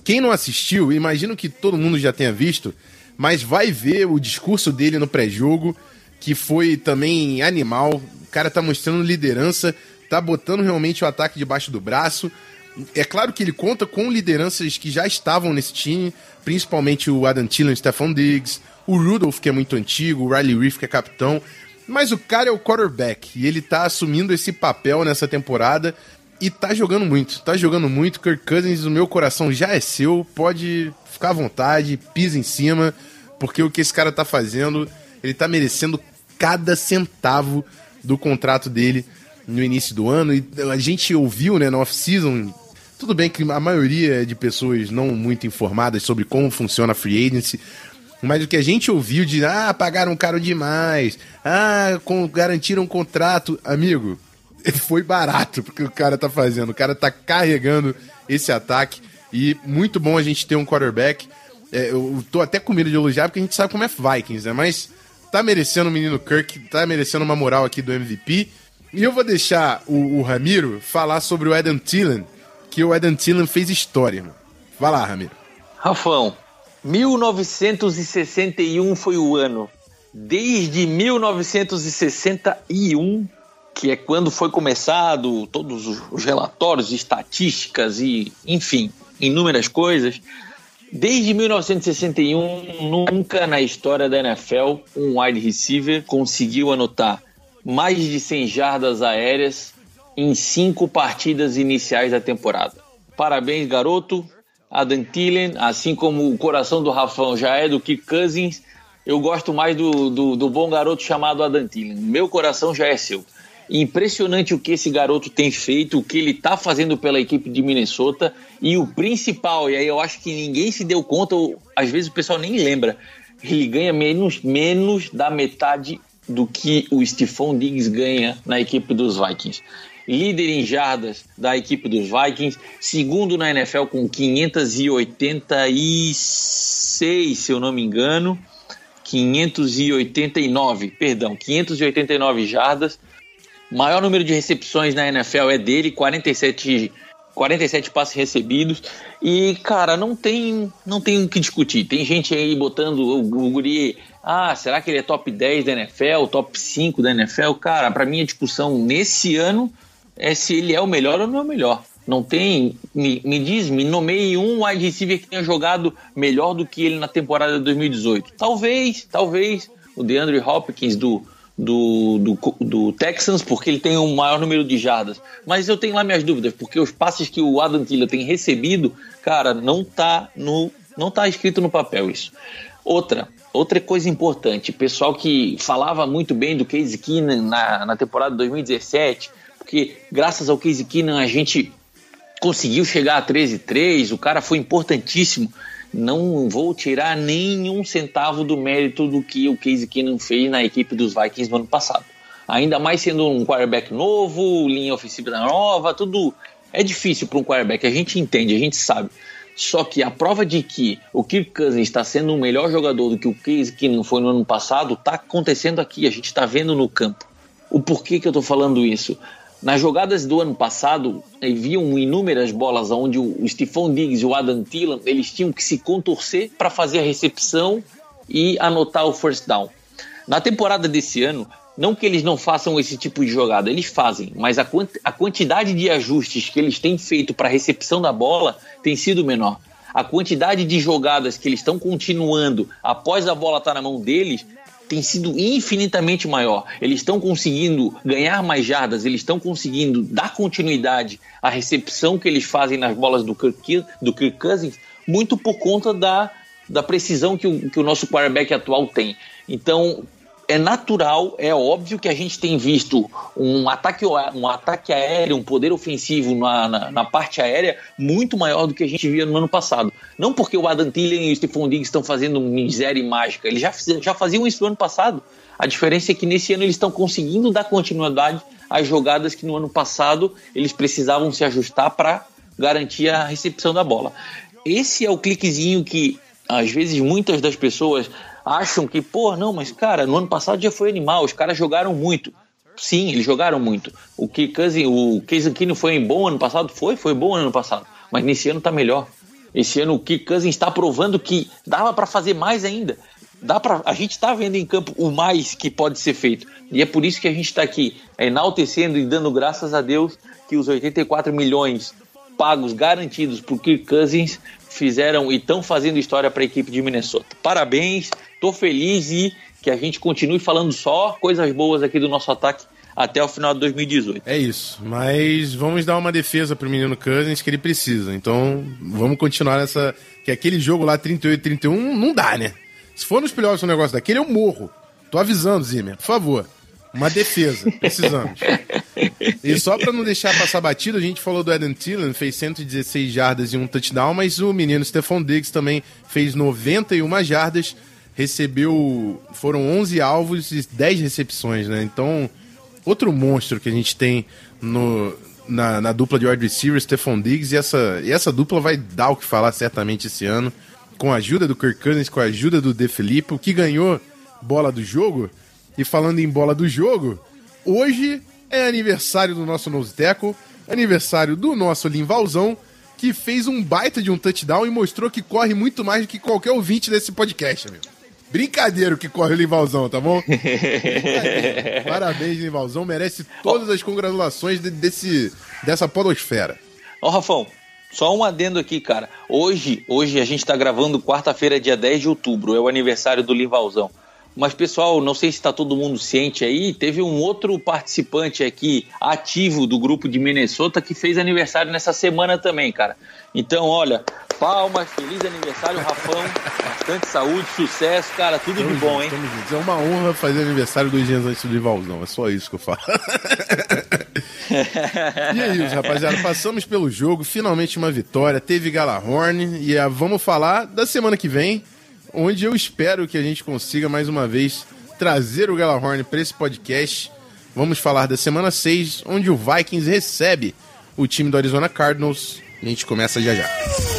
[SPEAKER 3] Quem não assistiu, imagino que todo mundo já tenha visto, mas vai ver o discurso dele no pré-jogo, que foi também animal. O cara tá mostrando liderança, tá botando realmente o ataque debaixo do braço. É claro que ele conta com lideranças que já estavam nesse time, principalmente o Adam Thielen, o Diggs, o Rudolph, que é muito antigo, o Riley Reef, que é capitão. Mas o cara é o quarterback e ele tá assumindo esse papel nessa temporada e tá jogando muito. Tá jogando muito. Kirk Cousins, o meu coração já é seu. Pode ficar à vontade, pisa em cima, porque o que esse cara tá fazendo, ele tá merecendo cada centavo do contrato dele no início do ano. E a gente ouviu, né, no off-season, Tudo bem que a maioria de pessoas não muito informadas sobre como funciona a free agency, mas o que a gente ouviu de ah, pagaram caro demais, ah, com, garantiram um contrato, amigo, foi barato porque o cara tá fazendo. O cara tá carregando esse ataque e muito bom a gente ter um quarterback. É, eu tô até com medo de elogiar porque a gente sabe como é Vikings, né? Mas tá merecendo o menino Kirk, tá merecendo uma moral aqui do MVP. E eu vou deixar o, o Ramiro falar sobre o Adam Thielen, que o Adam Thielen fez história. Mano. Vai lá, Ramiro.
[SPEAKER 4] Rafão, 1961 foi o ano. Desde 1961, que é quando foi começado todos os relatórios, estatísticas e, enfim, inúmeras coisas, Desde 1961, nunca na história da NFL um wide receiver conseguiu anotar mais de 100 jardas aéreas em cinco partidas iniciais da temporada. Parabéns, garoto. Adam Thielen, assim como o coração do Rafão já é do Kirk Cousins, eu gosto mais do, do, do bom garoto chamado Adam Thielen. Meu coração já é seu. Impressionante o que esse garoto tem feito, o que ele está fazendo pela equipe de Minnesota e o principal, e aí eu acho que ninguém se deu conta, ou às vezes o pessoal nem lembra, ele ganha menos, menos da metade do que o Stephon Diggs ganha na equipe dos Vikings. Líder em jardas da equipe dos Vikings, segundo na NFL com 586, se eu não me engano, 589, perdão, 589 jardas Maior número de recepções na NFL é dele, 47, 47 passes recebidos. E, cara, não tem, não tem o que discutir. Tem gente aí botando o, o guri. Ah, será que ele é top 10 da NFL, top 5 da NFL? Cara, para mim a discussão nesse ano é se ele é o melhor ou não é o melhor. Não tem. Me, me diz, me nomeie um wide receiver que tenha jogado melhor do que ele na temporada de 2018. Talvez, talvez o DeAndre Hopkins do, do, do, do, Texans, porque ele tem um maior número de jardas. Mas eu tenho lá minhas dúvidas, porque os passes que o Adam Thielen tem recebido, cara, não tá no não tá escrito no papel isso. Outra, outra coisa importante, pessoal que falava muito bem do Casey Keenan na, na temporada 2017, porque graças ao Casey Keenan a gente conseguiu chegar a 13-3, o cara foi importantíssimo não vou tirar nenhum centavo do mérito do que o Casey Keenum fez na equipe dos Vikings no ano passado. Ainda mais sendo um quarterback novo, linha ofensiva nova, tudo é difícil para um quarterback, a gente entende, a gente sabe. Só que a prova de que o Kirk Cousins está sendo um melhor jogador do que o Casey Keenum foi no ano passado está acontecendo aqui, a gente está vendo no campo. O porquê que eu estou falando isso? Nas jogadas do ano passado, haviam inúmeras bolas onde o Stephon Diggs e o Adam Thielen eles tinham que se contorcer para fazer a recepção e anotar o first down. Na temporada desse ano, não que eles não façam esse tipo de jogada, eles fazem, mas a, quant a quantidade de ajustes que eles têm feito para a recepção da bola tem sido menor. A quantidade de jogadas que eles estão continuando após a bola estar tá na mão deles tem sido infinitamente maior. Eles estão conseguindo ganhar mais jardas, eles estão conseguindo dar continuidade à recepção que eles fazem nas bolas do Kirk, do Kirk Cousins, muito por conta da, da precisão que o, que o nosso quarterback atual tem. Então, é natural, é óbvio que a gente tem visto um ataque, um ataque aéreo, um poder ofensivo na, na, na, parte aérea muito maior do que a gente via no ano passado. Não porque o Adam Thielen e o Stephon Diggs estão fazendo miséria e mágica, eles já, já faziam isso no ano passado. A diferença é que nesse ano eles estão conseguindo dar continuidade às jogadas que no ano passado eles precisavam se ajustar para garantir a recepção da bola. Esse é o cliquezinho que às vezes muitas das pessoas acham que, pô, não, mas cara, no ano passado já foi animal, os caras jogaram muito. Sim, eles jogaram muito. O que o Keenum foi bom ano passado? Foi, foi bom ano passado. Mas nesse ano tá melhor. Esse ano o Kirk Cousins está provando que dava para fazer mais ainda. Dá para a gente está vendo em campo o mais que pode ser feito. E é por isso que a gente está aqui enaltecendo e dando graças a Deus que os 84 milhões pagos garantidos por Kirk Cousins fizeram e estão fazendo história para a equipe de Minnesota. Parabéns, estou feliz e que a gente continue falando só coisas boas aqui do nosso ataque até o final de 2018.
[SPEAKER 3] É isso, mas vamos dar uma defesa pro menino Cousins que ele precisa. Então, vamos continuar nessa que aquele jogo lá 38 31 não dá, né? Se for nos playoffs um negócio daquele eu morro. Tô avisando, Zimmer, por favor. Uma defesa, precisamos. E só pra não deixar passar batido, a gente falou do Adam Thielen, fez 116 jardas e um touchdown, mas o menino Stephon Diggs também fez 91 jardas, recebeu. foram 11 alvos e 10 recepções, né? Então, outro monstro que a gente tem no, na, na dupla de wide receiver, Stephon Diggs, e essa, e essa dupla vai dar o que falar certamente esse ano, com a ajuda do Kirk Cousins, com a ajuda do De Filippo, que ganhou bola do jogo. E falando em bola do jogo, hoje é aniversário do nosso nose aniversário do nosso Limvalzão, que fez um baita de um touchdown e mostrou que corre muito mais do que qualquer ouvinte desse podcast, amigo. Brincadeira que corre o Limvalzão, tá bom? Parabéns, Limvalzão. Merece todas as congratulações de- desse, dessa podosfera.
[SPEAKER 4] Ó, Rafão, só um adendo aqui, cara. Hoje, hoje a gente tá gravando quarta-feira, dia 10 de outubro, é o aniversário do Livalzão. Mas, pessoal, não sei se está todo mundo ciente aí, teve um outro participante aqui ativo do grupo de Minnesota que fez aniversário nessa semana também, cara. Então, olha, palmas, feliz aniversário, Rafão. Bastante saúde, sucesso, cara, tudo de bom, hein?
[SPEAKER 3] Tamo juntos. É uma honra fazer aniversário dois dias antes do Rivalzão. É só isso que eu falo. e é isso, rapaziada. Passamos pelo jogo, finalmente uma vitória. Teve Galahorn e ah, vamos falar da semana que vem, onde eu espero que a gente consiga mais uma vez trazer o Galahorn para esse podcast. Vamos falar da semana 6, onde o Vikings recebe o time do Arizona Cardinals. A gente começa já já.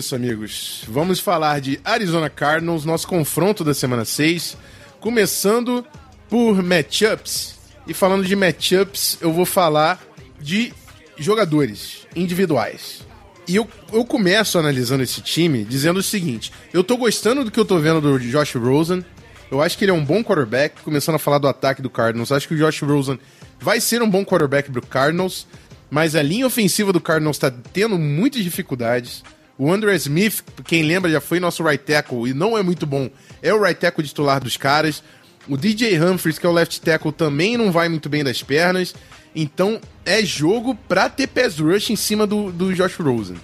[SPEAKER 3] Isso, amigos. Vamos falar de Arizona Cardinals, nosso confronto da semana 6, começando por matchups. E falando de matchups, eu vou falar de jogadores individuais. E eu, eu começo analisando esse time dizendo o seguinte: eu tô gostando do que eu tô vendo do Josh Rosen. Eu acho que ele é um bom quarterback. Começando a falar do ataque do Cardinals, acho que o Josh Rosen vai ser um bom quarterback pro Cardinals. Mas a linha ofensiva do Cardinals tá tendo muitas dificuldades. O Andrew Smith, quem lembra, já foi nosso right tackle e não é muito bom. É o right tackle titular dos caras. O DJ Humphries, que é o left tackle, também não vai muito bem das pernas. Então é jogo pra ter pass rush em cima do, do Josh Rosen.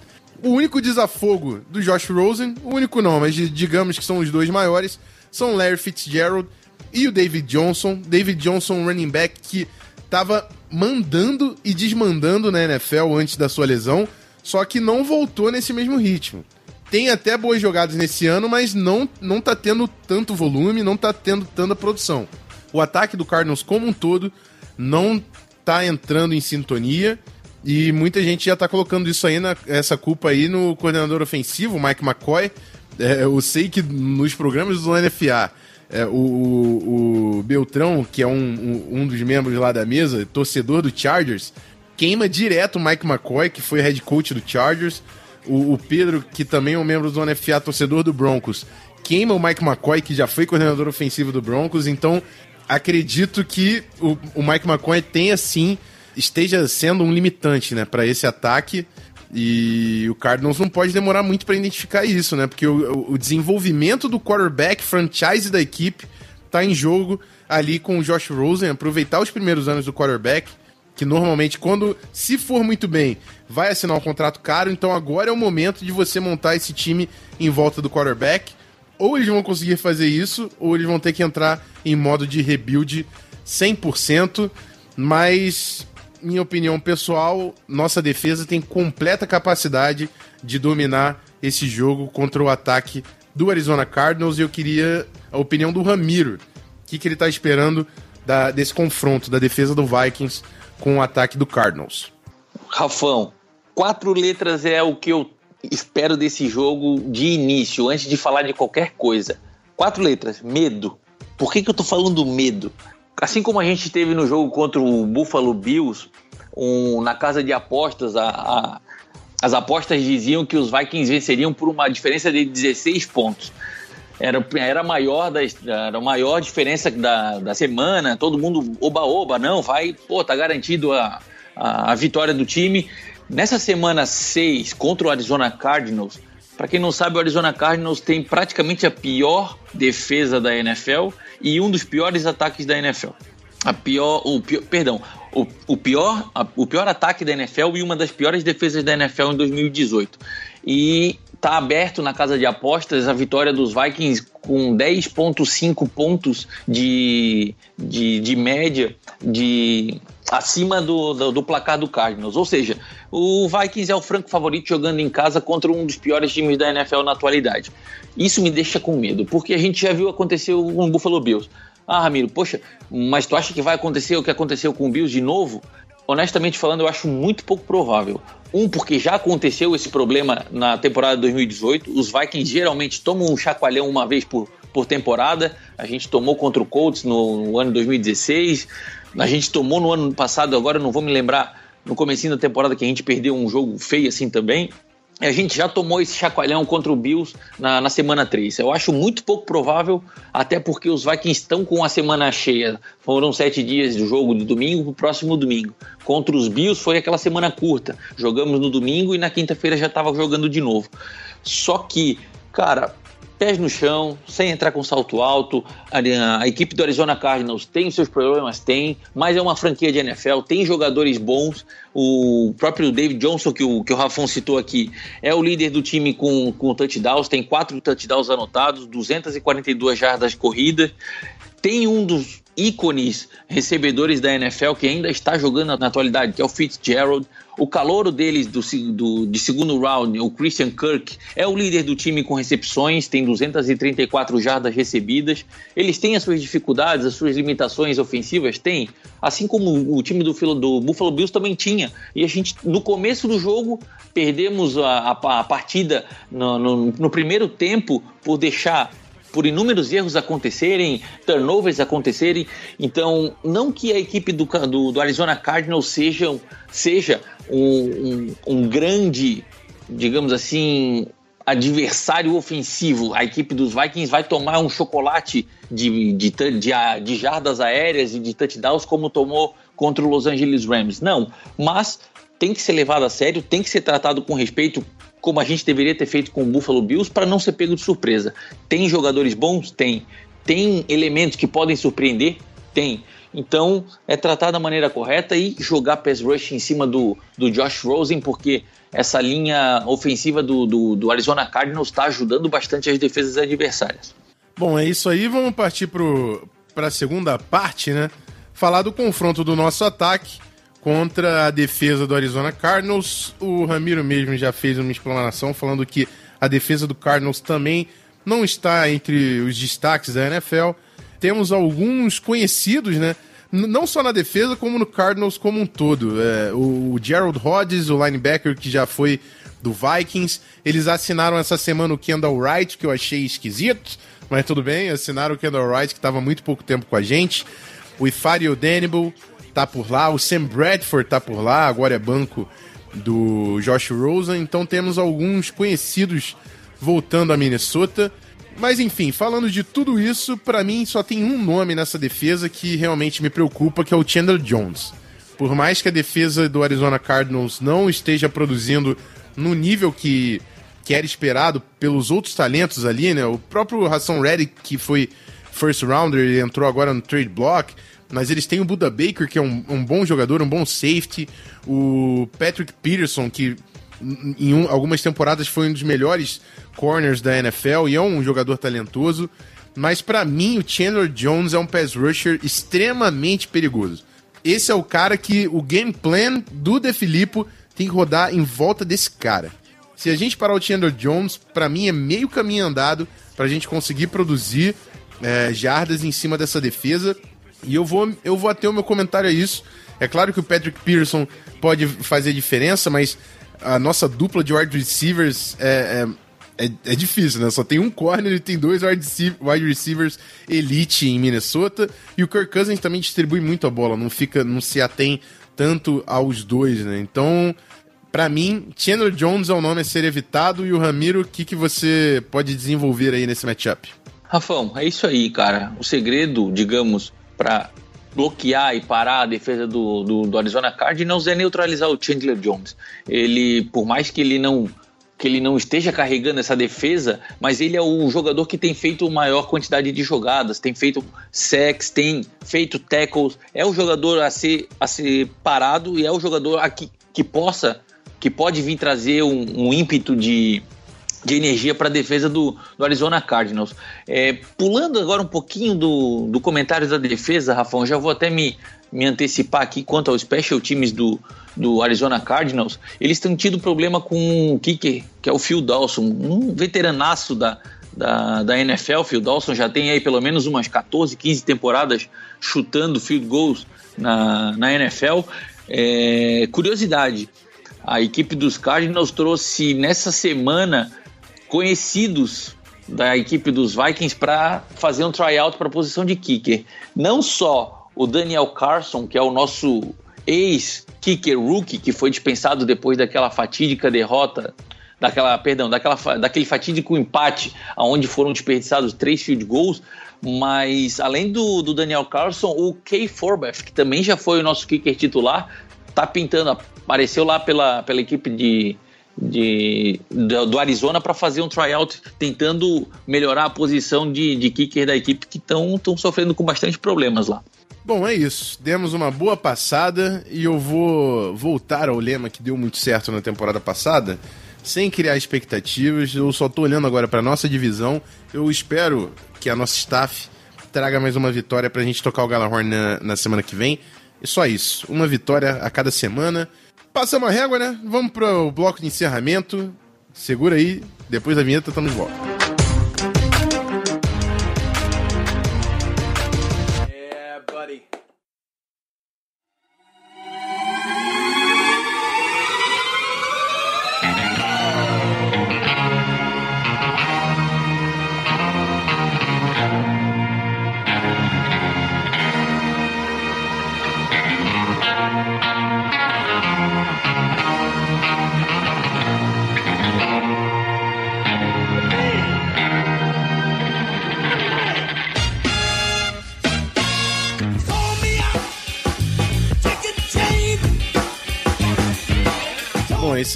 [SPEAKER 3] O único desafogo do Josh Rosen, o único não, mas di- digamos que são os dois maiores, são Larry Fitzgerald e o David Johnson. David Johnson, running back que tava mandando e desmandando na NFL antes da sua lesão, só que não voltou nesse mesmo ritmo. Tem até boas jogadas nesse ano, mas não, não tá tendo tanto volume, não tá tendo tanta produção. O ataque do Cardinals como um todo não tá entrando em sintonia e muita gente já tá colocando isso aí, na, essa culpa aí no coordenador ofensivo, Mike McCoy. É, eu sei que nos programas do NFA, é, o, o, Beltrão, que é um, um, um dos membros lá da mesa, torcedor do Chargers, queima direto o Mike McCoy, que foi head coach do Chargers. O, o Pedro, que também é um membro do NFA, torcedor do Broncos, queima o Mike McCoy, que já foi coordenador ofensivo do Broncos. Então, acredito que o, o Mike McCoy tenha sim, esteja sendo um limitante né, para esse ataque. E o Cardinals não pode demorar muito para identificar isso, né? Porque o, o desenvolvimento do quarterback franchise da equipe tá em jogo ali com o Josh Rosen, aproveitar os primeiros anos do quarterback, que normalmente, quando se for muito bem, vai assinar um contrato caro. Então agora é o momento de você montar esse time em volta do quarterback. Ou eles vão conseguir fazer isso, ou eles vão ter que entrar em modo de rebuild 100%. Mas, minha opinião pessoal, nossa defesa tem completa capacidade de dominar esse jogo contra o ataque do Arizona Cardinals. E eu queria a opinião do Ramiro. O que, que ele está esperando da- desse confronto da defesa do Vikings com o ataque do Cardinals?
[SPEAKER 4] Rafão, quatro letras é o que eu espero desse jogo de início, antes de falar de qualquer coisa. Quatro letras, medo. Por que, que eu tô falando medo? Assim como a gente teve no jogo contra o Buffalo Bills, um- na casa de apostas, a- a- as apostas diziam que os Vikings venceriam por uma diferença de 16 pontos. Era, era, maior da, era a maior diferença da, da semana, todo mundo oba-oba, não, vai, pô, tá garantido a, a, a vitória do time. Nessa semana 6 contra o Arizona Cardinals, para quem não sabe, o Arizona Cardinals tem praticamente a pior defesa da NFL e um dos piores ataques da NFL. A pior, o pior, perdão, o, o pior, a, o pior ataque da NFL e uma das piores defesas da NFL em 2018. E tá aberto na casa de apostas a vitória dos Vikings com 10,5 pontos de, de, de média de acima do, do, do, placar do Cardinals. Ou seja, o Vikings é o franco favorito jogando em casa contra um dos piores times da NFL na atualidade. Isso me deixa com medo, porque a gente já viu acontecer com o Buffalo Bills. Ah, Ramiro, poxa, mas tu acha que vai acontecer o que aconteceu com o Bills de novo? Honestamente falando, eu acho muito pouco provável. Um, porque já aconteceu esse problema na temporada de 2018. Os Vikings geralmente tomam um chacoalhão uma vez por, por temporada. A gente tomou contra o Colts no, no ano 2016. A gente tomou no ano passado, agora não vou me lembrar, no comecinho da temporada que a gente perdeu um jogo feio assim também. A gente já tomou esse chacoalhão contra o Bills na, na, semana 3. Eu acho muito pouco provável, até porque os Vikings estão com a semana cheia. Foram sete dias de jogo de domingo para o próximo domingo. Contra os Bills foi aquela semana curta. Jogamos no domingo e na quinta-feira já estava jogando de novo. Só que, cara, pés no chão, sem entrar com salto alto. A, a, equipe do Arizona Cardinals tem seus problemas, tem, mas é uma franquia de NFL, tem jogadores bons. O próprio David Johnson, que o, que o Rafon citou aqui, é o líder do time com, com touchdowns, tem quatro touchdowns anotados, 242 jardas corridas. Tem um dos ícones recebedores da NFL que ainda está jogando na atualidade, que é o Fitzgerald. O calouro deles do, do, de segundo round, o Christian Kirk, é o líder do time com recepções, tem 234 jardas recebidas. Eles têm as suas dificuldades, as suas limitações ofensivas? Tem. Assim como o time do, do Buffalo Bills também tinha. E a gente, no começo do jogo, perdemos a, a, a partida no, no, no primeiro tempo por deixar por inúmeros erros acontecerem, turnovers acontecerem. Então, não que a equipe do, do, do Arizona Cardinals seja, seja um, um, grande, digamos assim, adversário ofensivo. A equipe dos Vikings vai tomar um chocolate de, de, de, de jardas aéreas e de touchdowns como tomou contra o Los Angeles Rams. Não, mas tem que ser levado a sério, tem que ser tratado com respeito, como a gente deveria ter feito com o Buffalo Bills, para não ser pego de surpresa. Tem jogadores bons? Tem. Tem elementos que podem surpreender? Tem. Então, é tratar da maneira correta e jogar pass rush em cima do, do Josh Rosen, porque essa linha ofensiva do, do, do Arizona Cardinals está ajudando bastante as defesas adversárias.
[SPEAKER 3] Bom, é isso aí. Vamos partir para a segunda parte, né? Falar do confronto do nosso ataque contra a defesa do Arizona Cardinals. O Ramiro mesmo já fez uma explanação falando que a defesa do Cardinals também não está entre os destaques da NFL. Temos alguns conhecidos, né? Não só na defesa, como no Cardinals como um todo. É, o Gerald Hodges, o linebacker que já foi do Vikings, eles assinaram essa semana o Kendall Wright, que eu achei esquisito, mas tudo bem, assinaram o Kendall Wright, que estava muito pouco tempo com a gente. O Ifari Odenibel, tá por lá, o Sam Bradford tá por lá, agora é banco do Josh Rosen, então temos alguns conhecidos voltando a Minnesota. Mas enfim, falando de tudo isso, para mim só tem um nome nessa defesa que realmente me preocupa, que é o Chandler Jones. Por mais que a defesa do Arizona Cardinals não esteja produzindo no nível que, que era esperado pelos outros talentos ali, né? O próprio Hassan Reddick, que foi first rounder, ele entrou agora no trade block mas eles têm o Buda Baker, que é um, um bom jogador, um bom safety, o Patrick Peterson, que em um, algumas temporadas foi um dos melhores corners da NFL e é um jogador talentoso. Mas para mim, o Chandler Jones é um pass rusher extremamente perigoso. Esse é o cara que o game plan do De Filippo tem que rodar em volta desse cara. Se a gente parar o Chandler Jones, para mim é meio caminho andado para a gente conseguir produzir é, jardas em cima dessa defesa e eu vou, eu vou até o meu comentário a isso. É claro que o Patrick Pearson pode fazer diferença, mas a nossa dupla de wide receivers é, é, é, é difícil, né? Só tem um corner e tem dois wide receivers elite em Minnesota. E o Kirk Cousins também distribui muito a bola, não fica, não se atém tanto aos dois, né? Então, Pra mim, Chandler Jones é o nome a ser evitado e o Ramiro, o que, que você pode desenvolver aí nesse matchup?
[SPEAKER 4] Rafão, é isso aí, cara. O segredo, digamos, para bloquear e parar a defesa do, do, do, Arizona Cardinals é neutralizar o Chandler Jones. Ele, por mais que ele não que ele não esteja carregando essa defesa, mas ele é o jogador que tem feito maior quantidade de jogadas, tem feito sacks, tem feito tackles, é o jogador a ser, a ser parado e é o jogador a que, que possa, que pode vir trazer um, um ímpeto de, de energia para a defesa do, do, Arizona Cardinals. É, pulando agora um pouquinho do, do comentário da defesa, Rafão, já vou até me, me antecipar aqui quanto aos special teams do, do Arizona Cardinals, eles têm tido problema com o kicker, que é o Phil Dawson, um veteranaço da, da, da NFL. Phil Dawson já tem aí pelo menos umas 14, 15 temporadas chutando field goals na, na NFL. É, curiosidade, a equipe dos Cardinals trouxe nessa semana conhecidos da equipe dos Vikings para fazer um tryout para a posição de kicker. Não só o Daniel Carson, que é o nosso ex-kicker rookie, que foi dispensado depois daquela fatídica derrota, daquela, perdão, daquela, daquele fatídico empate, onde foram desperdiçados três field goals, mas além do, do Daniel Carson, o Kay Forbeth, que também já foi o nosso kicker titular, tá pintando, apareceu lá pela, pela equipe de, de, do Arizona para fazer um tryout tentando melhorar a posição de, de kicker da equipe que estão sofrendo com bastante problemas lá.
[SPEAKER 3] Bom, é isso. Demos uma boa passada e eu vou voltar ao lema que deu muito certo na temporada passada, sem criar expectativas. Eu só tô olhando agora para nossa divisão. Eu espero que a nossa staff traga mais uma vitória pra gente tocar o Galahorn na, na semana que vem. E só isso. Uma vitória a cada semana. Passamos a régua, né? Vamos pro bloco de encerramento. Segura aí, depois da vinheta estamos de volta.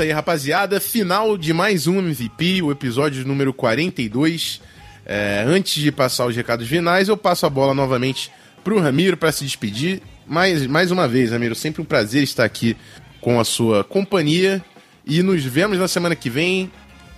[SPEAKER 3] Isso aí, rapaziada. Final de mais um MVP, o episódio número 42. É, antes de passar os recados finais, eu passo a bola novamente pro Ramiro para se despedir. Mais, mais uma vez, Ramiro, sempre um prazer estar aqui com a sua companhia. E nos vemos na semana que vem.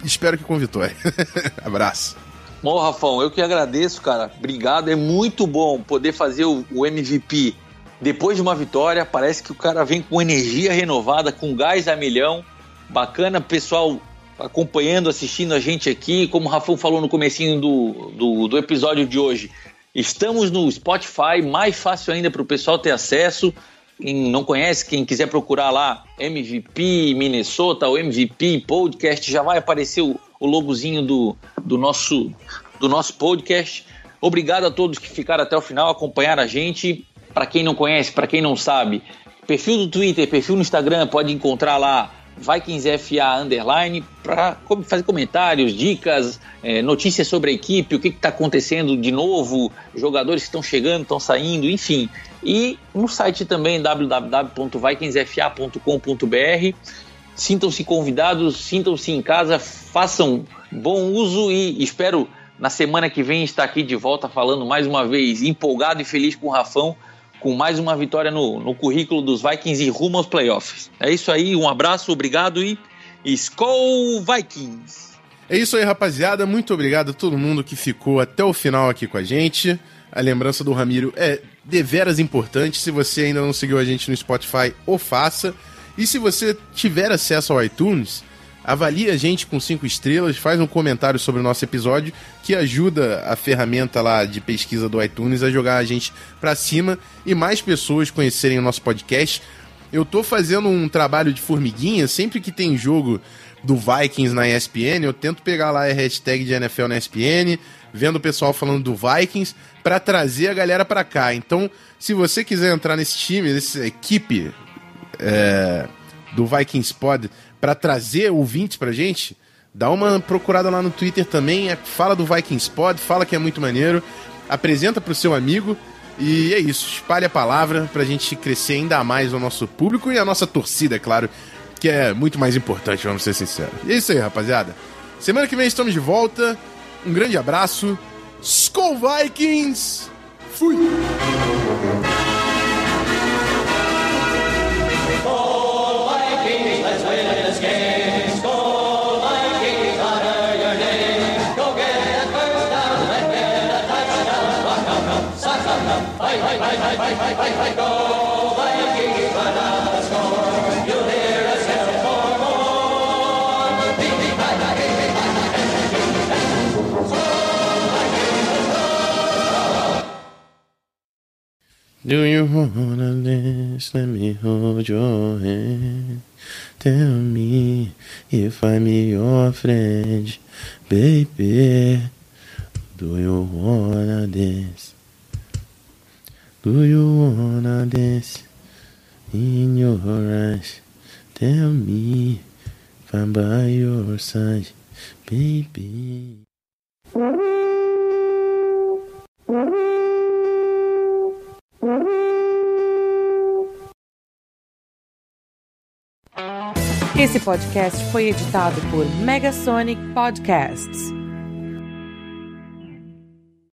[SPEAKER 3] Espero que com vitória. Abraço.
[SPEAKER 4] Bom, Rafão, eu que agradeço, cara. Obrigado. É muito bom poder fazer o, o MVP depois de uma vitória, parece que o cara vem com energia renovada, com gás a milhão. Bacana, pessoal acompanhando, assistindo a gente aqui. Como o Rafão falou no comecinho do, do, do episódio de hoje, estamos no Spotify, mais fácil ainda para o pessoal ter acesso. Quem não conhece, quem quiser procurar lá MVP Minnesota ou MVP Podcast, já vai aparecer o, o logozinho do, do, nosso, do nosso podcast. Obrigado a todos que ficaram até o final, acompanharam a gente para quem não conhece, para quem não sabe, perfil do Twitter, perfil no Instagram, pode encontrar lá VikingsFA Underline para fazer comentários, dicas, é, notícias sobre a equipe, o que está acontecendo de novo, jogadores que estão chegando, estão saindo, enfim. E no site também www.vikingsfa.com.br. Sintam-se convidados, sintam-se em casa, façam bom uso e espero na semana que vem estar aqui de volta falando mais uma vez empolgado e feliz com o Rafão com mais uma vitória no, no currículo dos Vikings e rumo aos playoffs. É isso aí, um abraço, obrigado e Skol Vikings!
[SPEAKER 3] É isso aí, rapaziada. Muito obrigado a todo mundo que ficou até o final aqui com a gente. A lembrança do Ramiro é deveras importante. Se você ainda não seguiu a gente no Spotify, o faça. E se você tiver acesso ao iTunes, avalie a gente com cinco estrelas, faz um comentário sobre o nosso episódio, que ajuda a ferramenta lá de pesquisa do iTunes a jogar a gente para cima e mais pessoas conhecerem o nosso podcast. Eu tô fazendo um trabalho de formiguinha, sempre que tem jogo do Vikings na ESPN, eu tento pegar lá a hashtag de NFL na ESPN, vendo o pessoal falando do Vikings, para trazer a galera para cá. Então, se você quiser entrar nesse time, nessa equipe é, do Vikings Pod, para trazer ouvintes pra gente, dá uma procurada lá no Twitter também, é, fala do Vikings Pod, fala que é muito maneiro, apresenta pro seu amigo e é isso, espalhe a palavra pra gente crescer ainda mais o nosso público e a nossa torcida, é claro, que é muito mais importante, vamos ser sinceros. E é isso aí, rapaziada. Semana que vem estamos de volta. Um grande abraço. Skull Vikings! Fui! Do you wanna dance? Let me hold your hand. Tell me if I'm your friend, baby. Do you wanna dance? Do you wanna dance in your eyes? Tell me if I'm by your side, baby.
[SPEAKER 8] Esse podcast foi editado por Megasonic Podcasts.